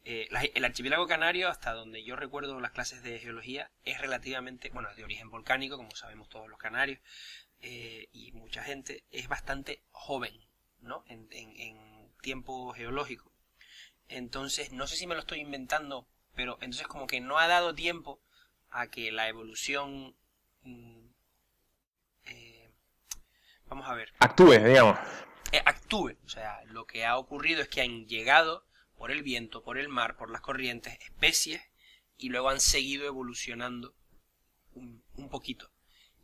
eh, la- el archipiélago canario, hasta donde yo recuerdo las clases de geología, es relativamente, bueno, es de origen volcánico, como sabemos todos los canarios, eh, y mucha gente, es bastante joven, ¿no? En, en- en tiempo geológico. Entonces, no sé si me lo estoy inventando, pero entonces como que no ha dado tiempo a que la evolución... mm, eh, vamos a ver, Actúe, digamos. eh, actúe. O sea, lo que ha ocurrido es que han llegado por el viento, por el mar, por las corrientes, especies, y luego han seguido evolucionando un, un poquito.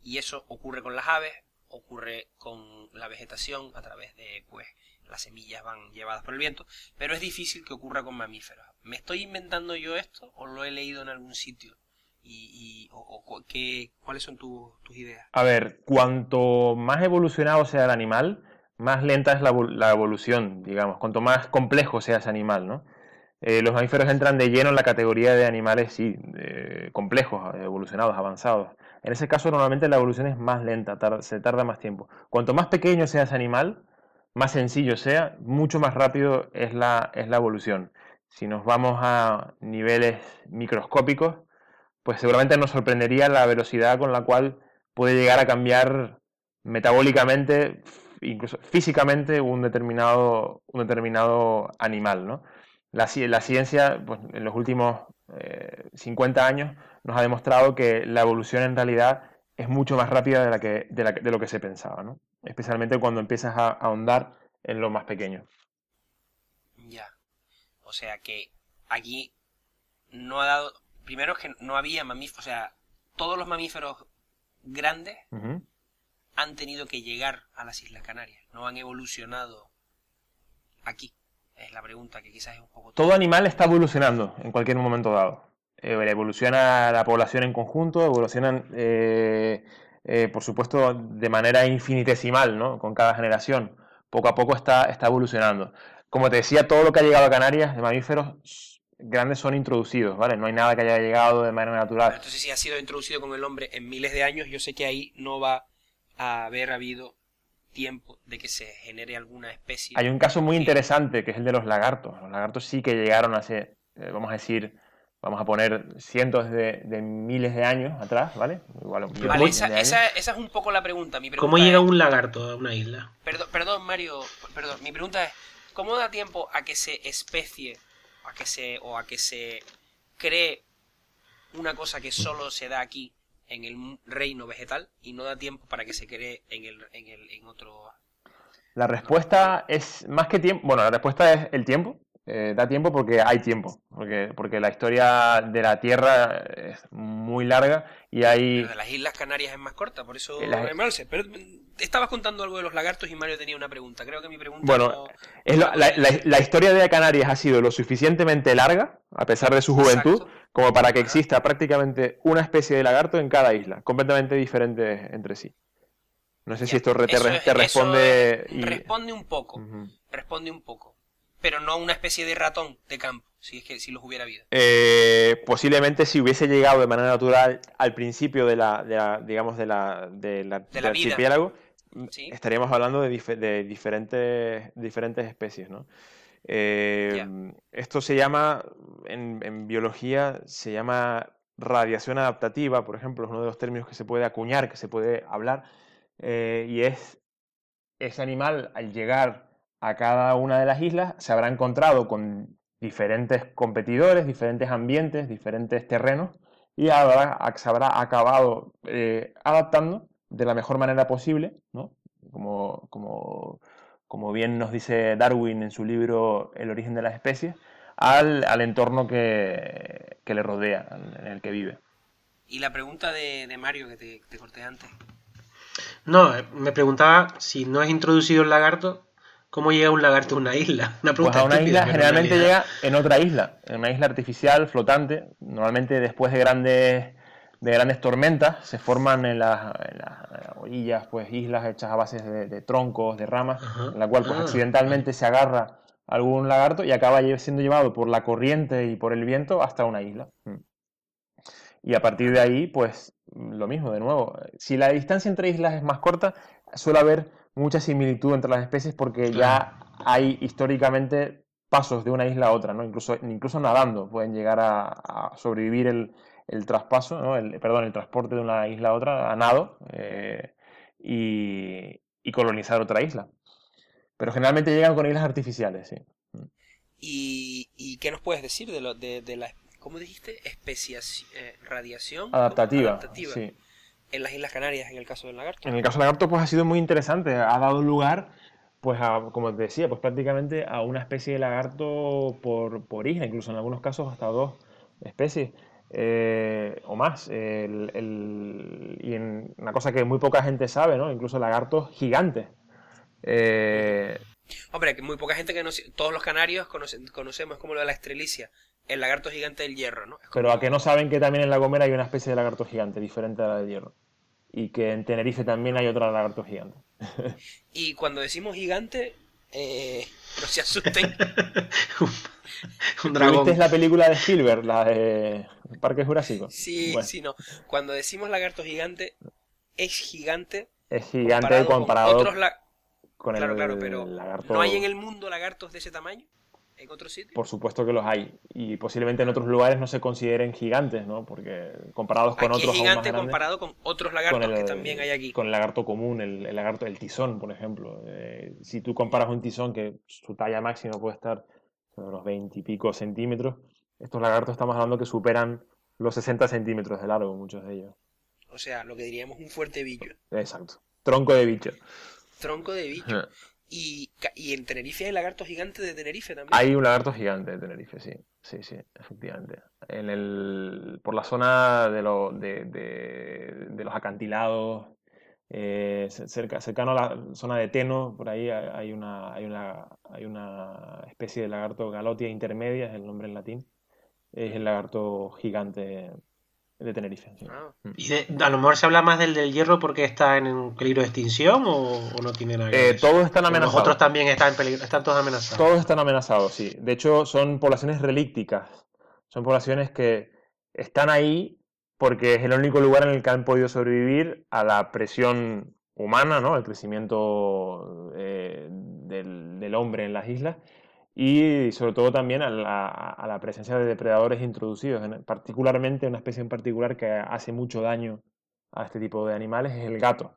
Y eso ocurre con las aves, ocurre con la vegetación a través de, pues, las semillas van llevadas por el viento, pero es difícil que ocurra con mamíferos. ¿Me estoy inventando yo esto o lo he leído en algún sitio? Y, y- qué, ¿Cuáles son tus tus ideas? A ver, cuanto más evolucionado sea el animal, más lenta es la evolución, digamos, cuanto más complejo sea ese animal, ¿no? Eh, los mamíferos entran de lleno en la categoría de animales, sí, eh, complejos, evolucionados, avanzados. En ese caso, normalmente la evolución es más lenta, se tarda más tiempo. Cuanto más pequeño sea ese animal, más sencillo sea, mucho más rápido es la, es la evolución. Si nos vamos a niveles microscópicos, pues seguramente nos sorprendería la velocidad con la cual puede llegar a cambiar metabólicamente, incluso físicamente, un determinado, un determinado animal, ¿no? La, la ciencia, pues, en los últimos eh, 50 años, nos ha demostrado que la evolución en realidad es mucho más rápida de, la que, de, la de lo que se pensaba, ¿no? Especialmente cuando empiezas a ahondar en lo más pequeño. Ya. O sea que aquí no ha dado. Primero es que no había mamíferos. O sea, todos los mamíferos grandes han tenido que llegar a las Islas Canarias. No han evolucionado aquí. Es la pregunta que quizás es un poco. Todo animal está evolucionando en cualquier momento dado. Eh, evoluciona la población en conjunto, evolucionan, eh, eh, por supuesto, de manera infinitesimal, ¿no? Con cada generación. Poco a poco está, está evolucionando. Como te decía, todo lo que ha llegado a Canarias de mamíferos grandes son introducidos, ¿vale? No hay nada que haya llegado de manera natural. Entonces, si ha sido introducido con el hombre en miles de años, yo sé que ahí no va a haber habido tiempo de que se genere alguna especie. Hay un caso muy que- interesante que es el de los lagartos. Los lagartos sí que llegaron hace, eh, vamos a decir, vamos a poner cientos de, miles de años atrás, ¿vale? Igual, vale, esa, esa, esa, es un poco la pregunta. Mi pregunta ¿Cómo llega un lagarto a una isla? Perdón, perdón, Mario, perdón. Mi pregunta es, ¿cómo da tiempo a que se especie, a que se, o a que se cree una cosa que solo se da aquí en el reino vegetal y no da tiempo para que se cree en el, en el en otro la respuesta es más que tiempo. Bueno, la respuesta es el tiempo. Eh, da tiempo porque hay tiempo. Porque, porque la historia de la Tierra es muy larga y hay. De las Islas Canarias es más corta, por eso. La... Pero estabas contando algo de los lagartos y Mario tenía una pregunta. Creo que mi pregunta. Bueno, es la, historia de Canarias ha sido lo suficientemente larga, a pesar de su juventud, como para que exista prácticamente una especie de lagarto en cada isla, completamente diferente entre sí. No sé si esto te, responde. Responde un poco. Responde un poco. Pero no una especie de ratón de campo, si es que si los hubiera habido. Eh, posiblemente si hubiese llegado de manera natural al principio de la, digamos, de la, de la, del archipiélago, estaríamos hablando de, diferentes, diferentes especies, ¿no? Eh, esto se llama, en, en, biología, se llama radiación adaptativa, por ejemplo, es uno de los términos que se puede acuñar, que se puede hablar eh, y es ese animal al llegar a cada una de las islas se habrá encontrado con diferentes competidores, diferentes ambientes, diferentes terrenos y habrá, se habrá acabado eh, adaptando de la mejor manera posible, ¿no? como, como, como, bien nos dice Darwin en su libro El origen de las especies, al, al entorno que, que, le rodea, en el que vive. Y la pregunta de, de Mario que te, te corté antes. No, eh, me preguntaba si no has introducido el lagarto, ¿cómo llega un lagarto a una isla? [LAUGHS] Una pues a una isla generalmente llega en otra isla, en una isla artificial, flotante. Normalmente después de grandes, de grandes tormentas se forman en las, orillas pues islas hechas a base de, troncos, de ramas, en la cual pues, ah. accidentalmente se agarra algún lagarto y acaba siendo llevado por la corriente y por el viento hasta una isla. Mm. Y a partir de ahí, pues lo mismo, de nuevo. Si la distancia entre islas es más corta, suele haber mucha similitud entre las especies porque ya hay históricamente pasos de una isla a otra, ¿no? Incluso, incluso nadando pueden llegar a, sobrevivir el, traspaso, ¿no? el, perdón, el transporte de una isla a otra a nado eh, y, colonizar otra isla. Pero generalmente llegan con islas artificiales, sí. ¿Y, qué nos puedes decir de, lo, de, de la ¿cómo dijiste? Especiación, eh, radiación adaptativa, en las Islas Canarias en el caso del lagarto. En el caso del lagarto pues ha sido muy interesante, ha dado lugar pues como te decía, pues prácticamente a una especie de lagarto por, por isla, incluso en algunos casos hasta dos especies. Eh, o más. y en una cosa que muy poca gente sabe, ¿no? Incluso lagartos gigantes. Eh, Hombre, que muy poca gente que no, todos los canarios conocemos como lo de la estrelicia, el lagarto gigante del hierro, ¿no? Pero a que no saben que también en La Gomera hay una especie de lagarto gigante diferente a la del hierro. Y que en Tenerife también hay otra lagarto gigante. y cuando decimos gigante, eh, no se asusten. [LAUGHS] un dragón. ¿Viste la película de Spielberg, la de Parque Jurásico? Sí, sí, no. Cuando decimos lagarto gigante, es gigante. Es gigante comparado, con otros con claro, claro, pero ¿no hay en el mundo lagartos de ese tamaño? En otros sitios? Por supuesto que los hay. Y posiblemente en otros lugares no se consideren gigantes, ¿no? Porque comparados con otros. Es gigante comparado con otros lagartos que también hay aquí. Con el lagarto común, el, lagarto del tizón, por ejemplo. Eh, si tú comparas un tizón que su talla máxima puede estar unos 20 y pico centímetros, estos lagartos estamos hablando que superan los 60 centímetros de largo, muchos de ellos. O sea, lo que diríamos un fuerte bicho. Exacto. Tronco de bicho. Tronco de bicho. Y, en Tenerife hay lagarto gigante de Tenerife también. Hay un lagarto gigante de Tenerife, sí. Sí, sí, efectivamente. En el, por la zona de, lo, de, de, los acantilados, eh, cerca, cercano a la zona de Teno, por ahí hay una, hay una, hay una especie de lagarto galotia intermedia, es el nombre en latín. Es el lagarto gigante de Tenerife. Ah. Mm. ¿Y a lo mejor se habla más del del hierro porque está en peligro de extinción o, no tiene nada que ver? Eh, todos están amenazados. Los otros también están en peligro, están todos amenazados. Todos están amenazados, sí. De hecho, son poblaciones relícticas. Son poblaciones que están ahí porque es el único lugar en el que han podido sobrevivir a la presión humana, ¿no? El crecimiento eh, del, del hombre en las islas y sobre todo también a la, presencia de depredadores introducidos, particularmente una especie en particular que hace mucho daño a este tipo de animales es el gato.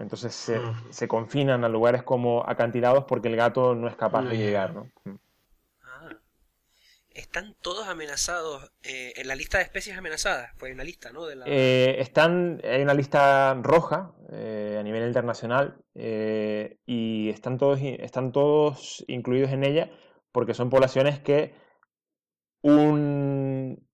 Entonces se, mm. se confinan a lugares como acantilados porque el gato no es capaz de llegar. ¿no? Ah. ¿Están todos amenazados eh, en la lista de especies amenazadas? Pues hay una lista, ¿no? Eh, están, hay una lista roja eh, a nivel internacional y están todos, están todos incluidos en ella porque son poblaciones que un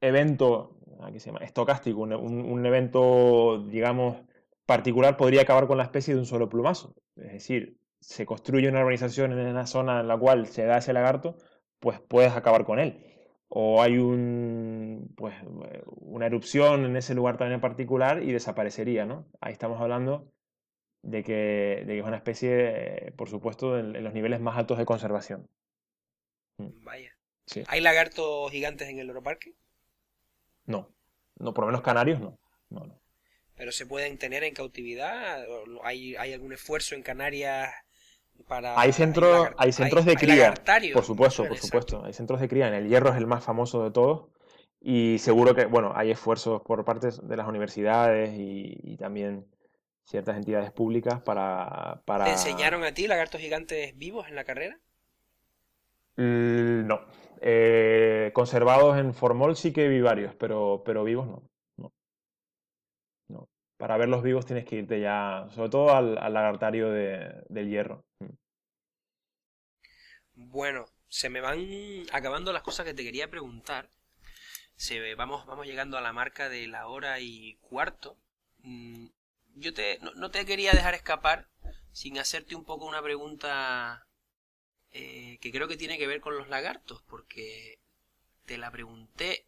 evento, aquí se llama, estocástico, un evento, digamos, particular podría acabar con la especie de un solo plumazo. Es decir, se construye una urbanización en una zona en la cual se da ese lagarto, pues puedes acabar con él. O hay un, pues, una erupción en ese lugar también en particular y desaparecería, ¿no? Ahí estamos hablando de que, de que es una especie, por supuesto, en, los niveles más altos de conservación. Mm. Vaya. ¿Hay lagartos gigantes en el Europarque? No. No, por lo menos canarios no. No, no pero se pueden tener en cautividad. ¿Hay, hay algún esfuerzo en Canarias para.? Hay, centros, hay, centros de cría. Por supuesto, por supuesto. Hay centros de cría. En el Hierro es el más famoso de todos. Y seguro que, bueno, hay esfuerzos por parte de las universidades y, también ciertas entidades públicas para, para... ¿Te enseñaron a ti lagartos gigantes vivos en la carrera? no. Eh, conservados en formol sí que vi varios, pero, pero vivos no para verlos vivos tienes que irte ya, sobre todo al, lagartario del hierro. Bueno, se me van acabando las cosas que te quería preguntar. Vamos, vamos llegando a la marca de la hora y cuarto. Mm, yo te, no, te quería dejar escapar sin hacerte un poco una pregunta eh, que creo que tiene que ver con los lagartos, porque te la pregunté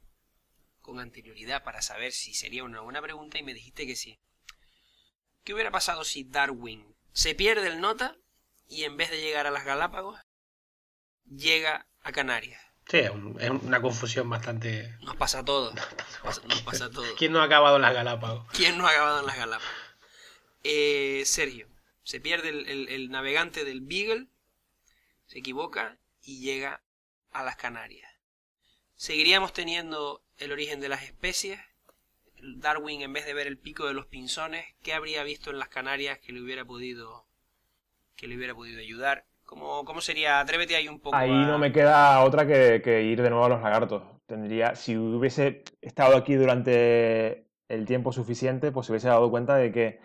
con anterioridad para saber si sería una buena pregunta y me dijiste que sí. ¿Qué hubiera pasado si Darwin se pierde el nota y en vez de llegar a las Galápagos llega a Canarias? Sí, es una confusión bastante... Nos pasa todo. [LAUGHS] Nos pasa todo. ¿Quién no ha acabado en las Galápagos? ¿Quién no ha acabado en las Galápagos? Eh, Sergio, se pierde el navegante del Beagle, se equivoca y llega a las Canarias. ¿Seguiríamos teniendo el origen de las especies. Darwin, en vez de ver el pico de los pinzones, ¿qué habría visto en las Canarias que le hubiera podido, que le hubiera podido ayudar? ¿Cómo, cómo sería? Atrévete ahí un poco. Ahí no me queda otra que, ir de nuevo a los lagartos. Tendría, si hubiese estado aquí durante el tiempo suficiente, pues se hubiese dado cuenta de que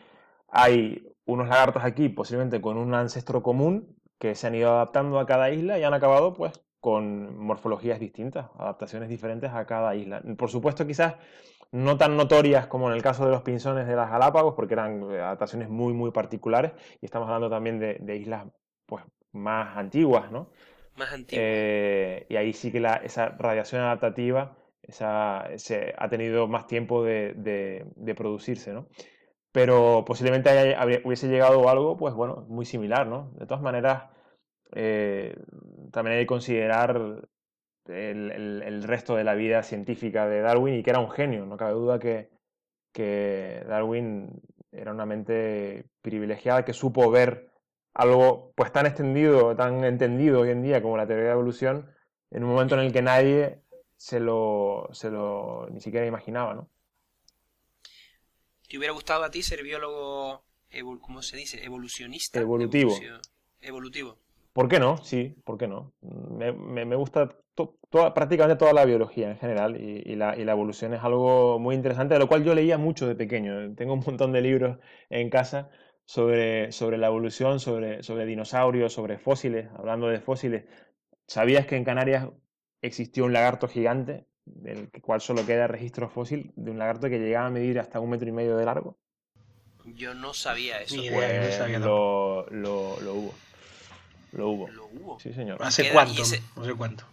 hay unos lagartos aquí, posiblemente con un ancestro común, que se han ido adaptando a cada isla y han acabado pues con morfologías distintas, adaptaciones diferentes a cada isla. Por supuesto, quizás no tan notorias como en el caso de los pinzones de las Galápagos, porque eran eh, adaptaciones muy, muy particulares, y estamos hablando también de, islas pues, más antiguas, ¿no? Más antiguas. Eh, y ahí sí que la, esa radiación adaptativa esa, se, ha tenido más tiempo de, de, producirse, ¿no? Pero posiblemente hubiese llegado algo, pues bueno, muy similar, ¿no? De todas maneras, eh, también hay que considerar el, resto de la vida científica de Darwin y que era un genio. No cabe duda que, que Darwin era una mente privilegiada que supo ver algo pues tan extendido, tan entendido hoy en día como la teoría de la evolución, en un momento en el que nadie se lo, se lo ni siquiera imaginaba, ¿no? ¿Te hubiera gustado a ti ser biólogo, ¿cómo se dice? Evolucionista. Evolutivo. Evolutivo. ¿Por qué no? Sí, ¿por qué no? Me, me, gusta toda, prácticamente toda la biología en general y, la, y, la, evolución es algo muy interesante, de lo cual yo leía mucho de pequeño. Tengo un montón de libros en casa sobre, sobre la evolución, sobre, sobre dinosaurios, sobre fósiles. Hablando de fósiles, ¿sabías que en Canarias existió un lagarto gigante, del cual solo queda registro fósil, de un lagarto que llegaba a medir hasta un metro y medio de largo? Yo no sabía eso. Pues, lo, lo, lo hubo. Lo hubo. Lo hubo. Sí, señor. ¿Hace cuánto? No sé cuánto.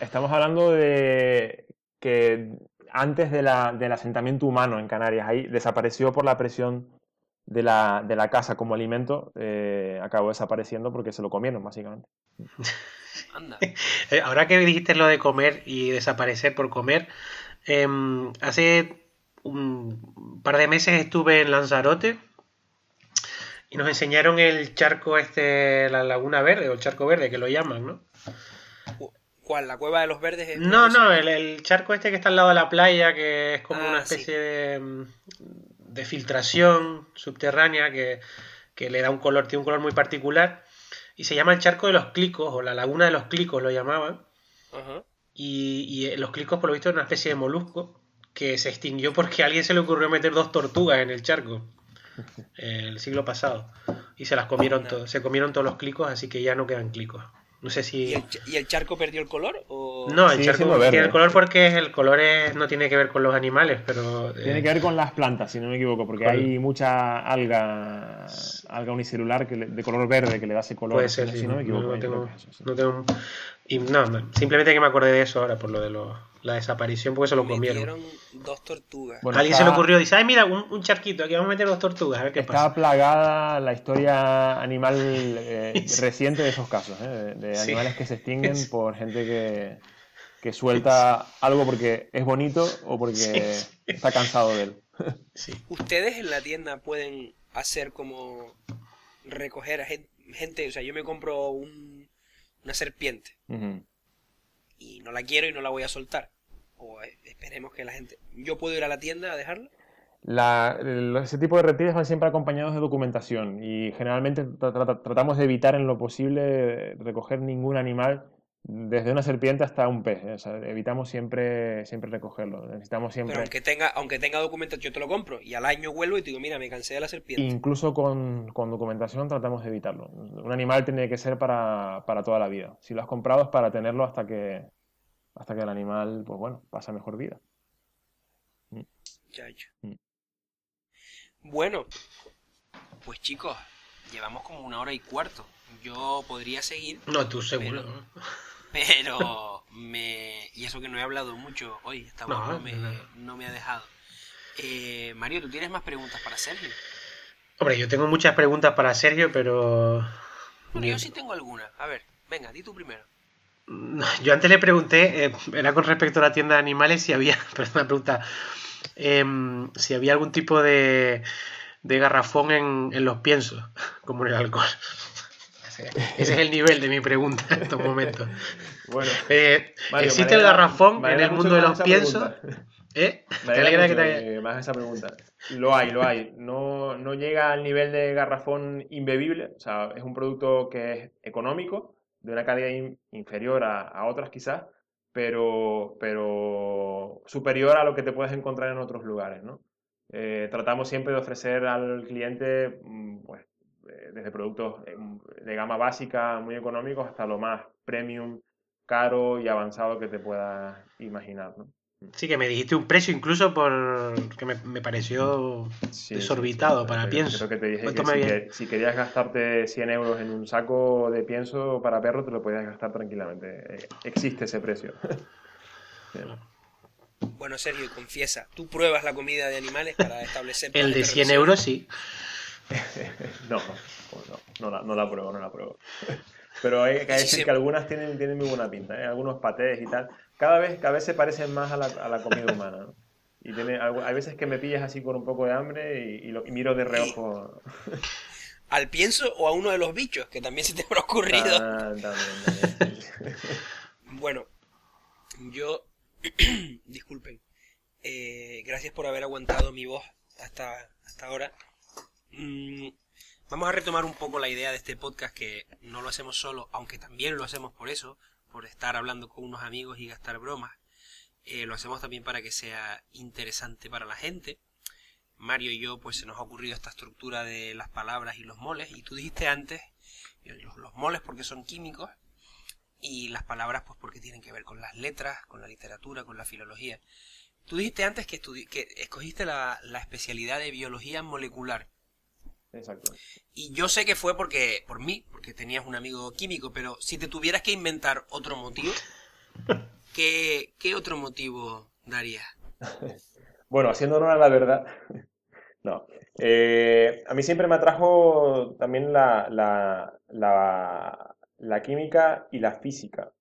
Estamos hablando de que antes de la, del asentamiento humano en Canarias, ahí desapareció por la presión de la, de la casa como alimento, eh, acabó desapareciendo porque se lo comieron, básicamente. [LAUGHS] Anda. Eh, ahora que dijiste lo de comer y desaparecer por comer, em, hace un par de meses estuve en Lanzarote Y nos enseñaron el charco este, la laguna verde o el charco verde que lo llaman, ¿no? ¿Cuál? ¿La cueva de los verdes? es No, no, el, el charco este que está al lado de la playa, que es como Ah, una sí. especie de, mm, de filtración subterránea que, que le da un color, tiene un color muy particular. Y se llama el charco de los clicos, o la laguna de los clicos lo llamaban. Ajá. Y, y, eh, los clicos, por lo visto, es una especie de molusco que se extinguió porque a alguien se le ocurrió meter dos tortugas en el charco el siglo pasado. Y se las comieron No. todos, se comieron todos los clicos, así que ya no quedan clicos. No sé ¿Y si... el, y el charco perdió el color? O... No, el charco tiene el color porque es, el color es- no tiene que ver con los animales, pero... eh, Tiene que ver con las plantas, si no me equivoco, porque hay mucha alga, alga unicelular que le- de color verde que le da ese color. Puede ser, si sí. no me equivoco. No tengo, eso, sí. no tengo- y no, simplemente que me acordé de eso ahora, por lo de lo- la desaparición, porque se lo comieron. Dos tortugas. Bueno, A alguien está- se le ocurrió, dice, ay, mira, un, un charquito, aquí vamos a meter dos tortugas, a ver qué Está pasa. plagada la historia animal eh, [LAUGHS] Sí. reciente de esos casos, ¿eh? de, de Sí. animales que se extinguen [LAUGHS] Sí. por gente que, que suelta algo porque es bonito o porque Sí, sí. está cansado de él. [LAUGHS] Sí. Ustedes en la tienda pueden hacer como recoger a gen- gente, o sea, yo me compro un- una serpiente y no la quiero y no la voy a soltar. O eh, esperemos que la gente... ¿Yo puedo ir a la tienda a dejarla? La- ese tipo de reptiles van siempre acompañados de documentación y generalmente tra- tra- tratamos de evitar en lo posible recoger ningún animal, desde una serpiente hasta un pez. ¿eh? O sea, evitamos siempre, siempre recogerlo. Necesitamos siempre, Pero aunque tenga, aunque tenga documentación, yo te lo compro y al año vuelvo y te digo, mira, me cansé de la serpiente. incluso con, con documentación, tratamos de evitarlo. Un animal tiene que ser para, para toda la vida. Si lo has comprado es para tenerlo hasta que, hasta que el animal, pues bueno, pasa mejor vida. Ya, ya. Mm. Bueno, pues chicos, llevamos como una hora y cuarto. Yo podría seguir, No, tú seguro. Pero- ¿no? Pero me... Y eso que no he hablado mucho hoy, esta No, no, me, no. no me ha dejado. Eh, Mario, ¿tú tienes más preguntas para Sergio? Hombre, yo tengo muchas preguntas para Sergio, pero... Bueno, yo sí tengo alguna. A ver, venga, di tú primero. [LAUGHS] Yo antes le pregunté, eh, era con respecto a la tienda de animales, si había, [LAUGHS] una pregunta, em, si había algún tipo de, de garrafón en, en los piensos, [LAUGHS] como en el alcohol. Ese [LAUGHS] ese es el nivel de mi pregunta en estos momentos. [LAUGHS] Bueno, Eh, Mario, ¿Existe el garrafón en el mundo de los piensos? [LAUGHS] ¿Eh? Me ¿Te alegra alegra que te hagas esa pregunta. Lo hay, lo hay. No, no llega al nivel de garrafón imbebible. O sea, es un producto que es económico, de una calidad in- inferior a, a otras quizás, pero, pero superior a lo que te puedes encontrar en otros lugares, ¿no? Eh, tratamos siempre de ofrecer al cliente, mm, pues, desde productos eh, de gama básica, muy económicos, hasta lo más premium, caro y avanzado que te puedas imaginar, ¿no? Sí, que me dijiste un precio incluso por que me, me pareció Sí, desorbitado sí, sí. para Creo- pienso. Creo que te dije que si, que si querías gastarte 100 euros en un saco de pienso para perro, te lo podías gastar tranquilamente. Eh, Existe ese precio. [LAUGHS] Bueno, Sergio, confiesa, ¿tú pruebas la comida de animales para establecer El de 100 relación? euros sí. [LAUGHS] No, no, no, la, no la pruebo, no la pruebo. Pero hay que decir que algunas tienen, tienen muy buena pinta, ¿eh? Algunos patés y tal. Cada vez, cada vez se parecen más a la, a la comida humana, ¿no? Y tiene, hay veces que me pillas así con un poco de hambre y, y lo- y miro de reojo. ¿Al pienso o a uno de los bichos? Que también se te habrá ocurrido. Ah, también, también. Bueno, yo, [CLEARS THROAT] disculpen, eh, gracias por haber aguantado mi voz hasta, hasta ahora. Mm, vamos a retomar un poco la idea de este podcast que no lo hacemos solo, aunque también lo hacemos por eso, por estar hablando con unos amigos y gastar bromas. Eh, lo hacemos también para que sea interesante para la gente. Mario y yo, pues se nos ha ocurrido esta estructura de las palabras y los moles. Y tú dijiste antes, eh, los, moles porque son químicos y las palabras pues porque tienen que ver con las letras, con la literatura, con la filología. Tú dijiste antes que, que escogiste la especialidad de biología molecular. Exacto. Y yo sé que fue porque por mí, porque tenías un amigo químico, pero si te tuvieras que inventar otro motivo, [LAUGHS] ¿qué, qué otro motivo darías? [LAUGHS] Bueno, haciendo honor a la verdad, [LAUGHS] no. Eh, a mí siempre me atrajo también la, la, la, la química y la física.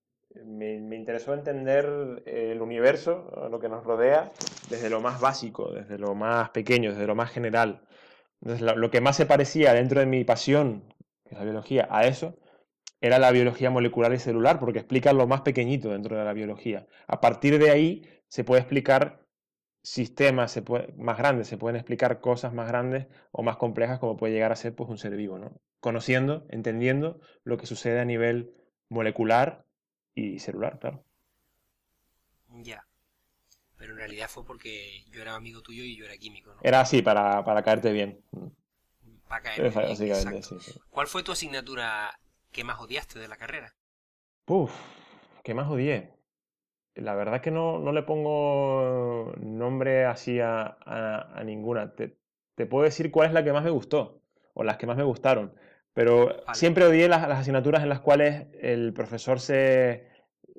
Me, me interesó entender el universo, lo que nos rodea, desde lo más básico, desde lo más pequeño, desde lo más general. Entonces, lo, que más se parecía dentro de mi pasión, que es la biología, a eso, era la biología molecular y celular, porque explica lo más pequeñito dentro de la biología. A partir de ahí se puede explicar sistemas se puede- más grandes, se pueden explicar cosas más grandes o más complejas como puede llegar a ser pues, un ser vivo, ¿no? Conociendo, entendiendo lo que sucede a nivel molecular y celular, claro. Ya. Pero en realidad fue porque yo era amigo tuyo y yo era químico, ¿no? Era así, para, para caerte bien. Para caer bien, Básicamente, sí, sí. ¿Cuál fue tu asignatura que más odiaste de la carrera? Uf, ¿qué más odié? La verdad que no, no le pongo nombre así a, a- a ninguna. Te, te puedo decir cuál es la que más me gustó o las que más me gustaron, pero Vale. siempre odié las, las asignaturas en las cuales el profesor se,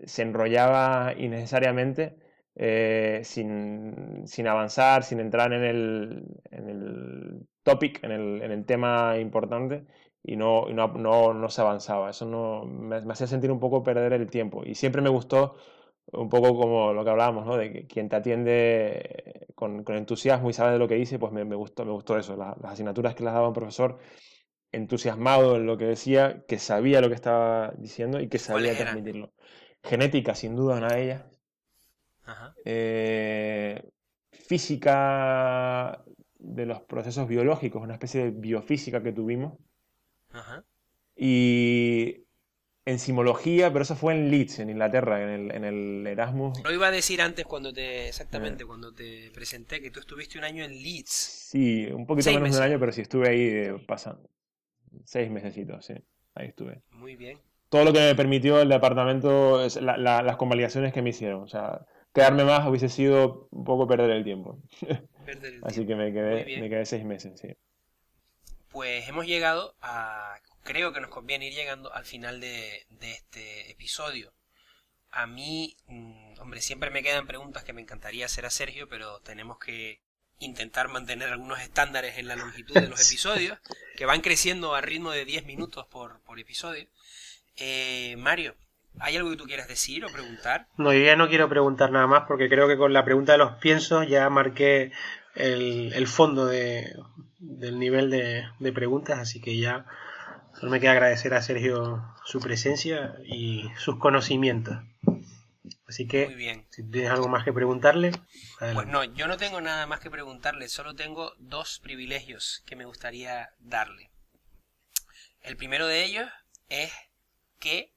se enrollaba innecesariamente eh, sin, sin avanzar, sin entrar en el, en el topic, en el, en el tema importante y no, y no, no, no se avanzaba. Eso no, me, me hacía sentir un poco perder el tiempo. Y siempre me gustó un poco como lo que hablábamos, ¿no? De que quien te atiende con, con entusiasmo y sabe de lo que dice, pues me, me gustó, me gustó eso. La- las asignaturas que les daba un profesor entusiasmado en lo que decía, que sabía lo que estaba diciendo y que sabía transmitirlo. Genética, sin duda, una de ellas. Ajá. Eh, física de los procesos biológicos, una especie de biofísica que tuvimos. Ajá. Y enzimología, pero eso fue en Leeds, en Inglaterra, en el, en el Erasmus. Lo iba a decir antes cuando te, exactamente, cuando te presenté, que tú estuviste un año en Leeds. Sí, un poquito Seis menos de un año, pero sí estuve ahí eh, pasando. Seis mesecitos, sí. Ahí estuve. Muy bien. Todo lo que me permitió el departamento, es la- la- las convalidaciones que me hicieron. O sea, quedarme más hubiese sido un poco perder el tiempo. [LAUGHS] Perder el Así tiempo. que me quedé, me quedé seis meses, sí. Pues hemos llegado a... Creo que nos conviene ir llegando al final de, de este episodio. A mí, mm, hombre, siempre me quedan preguntas que me encantaría hacer a Sergio, pero tenemos que intentar mantener algunos estándares en la longitud de los [LAUGHS] episodios, que van creciendo a ritmo de 10 minutos por, por episodio. Eh, Mario, ¿hay algo que tú quieras decir o preguntar? No, yo ya no quiero preguntar nada más porque creo que con la pregunta de los piensos ya marqué el, el fondo de, del nivel de, de preguntas, así que ya solo me queda agradecer a Sergio su presencia y sus conocimientos. Así Muy que bien. si tienes algo más que preguntarle, Pues adelante. no, yo no tengo nada más que preguntarle, solo tengo dos privilegios que me gustaría darle. El primero de ellos es que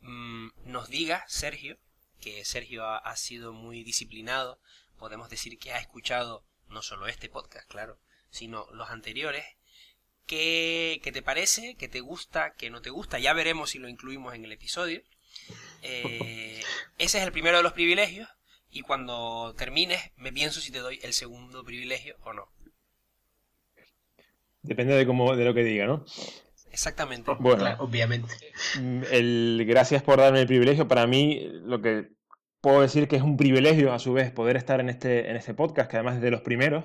mm, nos diga Sergio, que Sergio ha, sido muy disciplinado, podemos decir que ha escuchado no solo este podcast, claro, sino los anteriores. ¿Qué, qué te parece? ¿Qué te gusta? ¿Qué no te gusta? Ya veremos si lo incluimos en el episodio. Eh, ese es el primero de los privilegios. Y cuando termines, me pienso si te doy el segundo privilegio o no. Depende de cómo, de lo que diga, ¿no? Exactamente. Bueno. Claro, obviamente. Mm, El, gracias por darme el privilegio. Para mí, lo que puedo decir que es un privilegio, a su vez, poder estar en este, en este podcast, que además es de los primeros,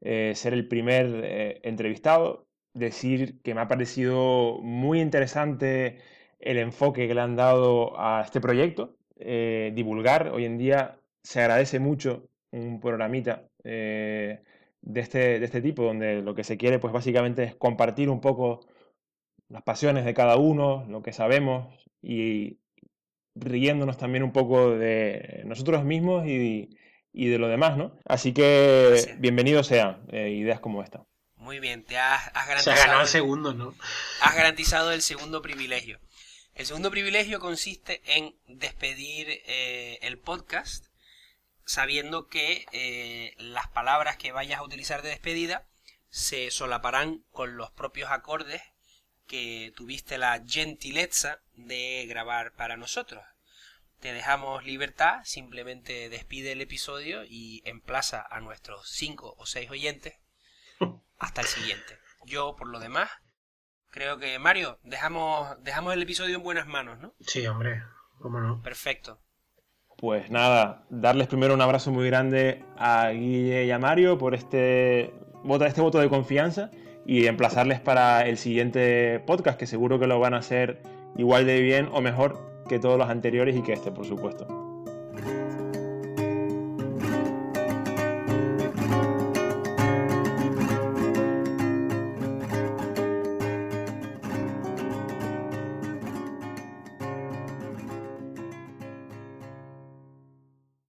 eh, ser el primer eh, entrevistado, decir que me ha parecido muy interesante el enfoque que le han dado a este proyecto, eh, divulgar. Hoy en día se agradece mucho un programita de, este, de este tipo, donde lo que se quiere, pues básicamente es compartir un poco las pasiones de cada uno, lo que sabemos y riéndonos también un poco de nosotros mismos y, y de lo demás, ¿no? Así que Gracias. bienvenidos sean eh, ideas como esta. Muy bien, te has, has Se ha garantizado, ganado el el- segundo, ¿no? has garantizado el segundo privilegio. El segundo privilegio consiste en despedir eh, el podcast sabiendo que eh, las palabras que vayas a utilizar de despedida se solaparán con los propios acordes que tuviste la gentileza de grabar para nosotros. Te dejamos libertad, simplemente despide el episodio y emplaza a nuestros cinco o seis oyentes [LAUGHS] hasta el siguiente. Yo, por lo demás, creo que Mario, dejamos, dejamos el episodio en buenas manos, ¿no? Sí, hombre, cómo no. Perfecto. Pues nada, darles primero un abrazo muy grande a Guille y a Mario por este voto, este voto de confianza y emplazarles para el siguiente podcast, que seguro que lo van a hacer igual de bien o mejor que todos los anteriores y que este, por supuesto.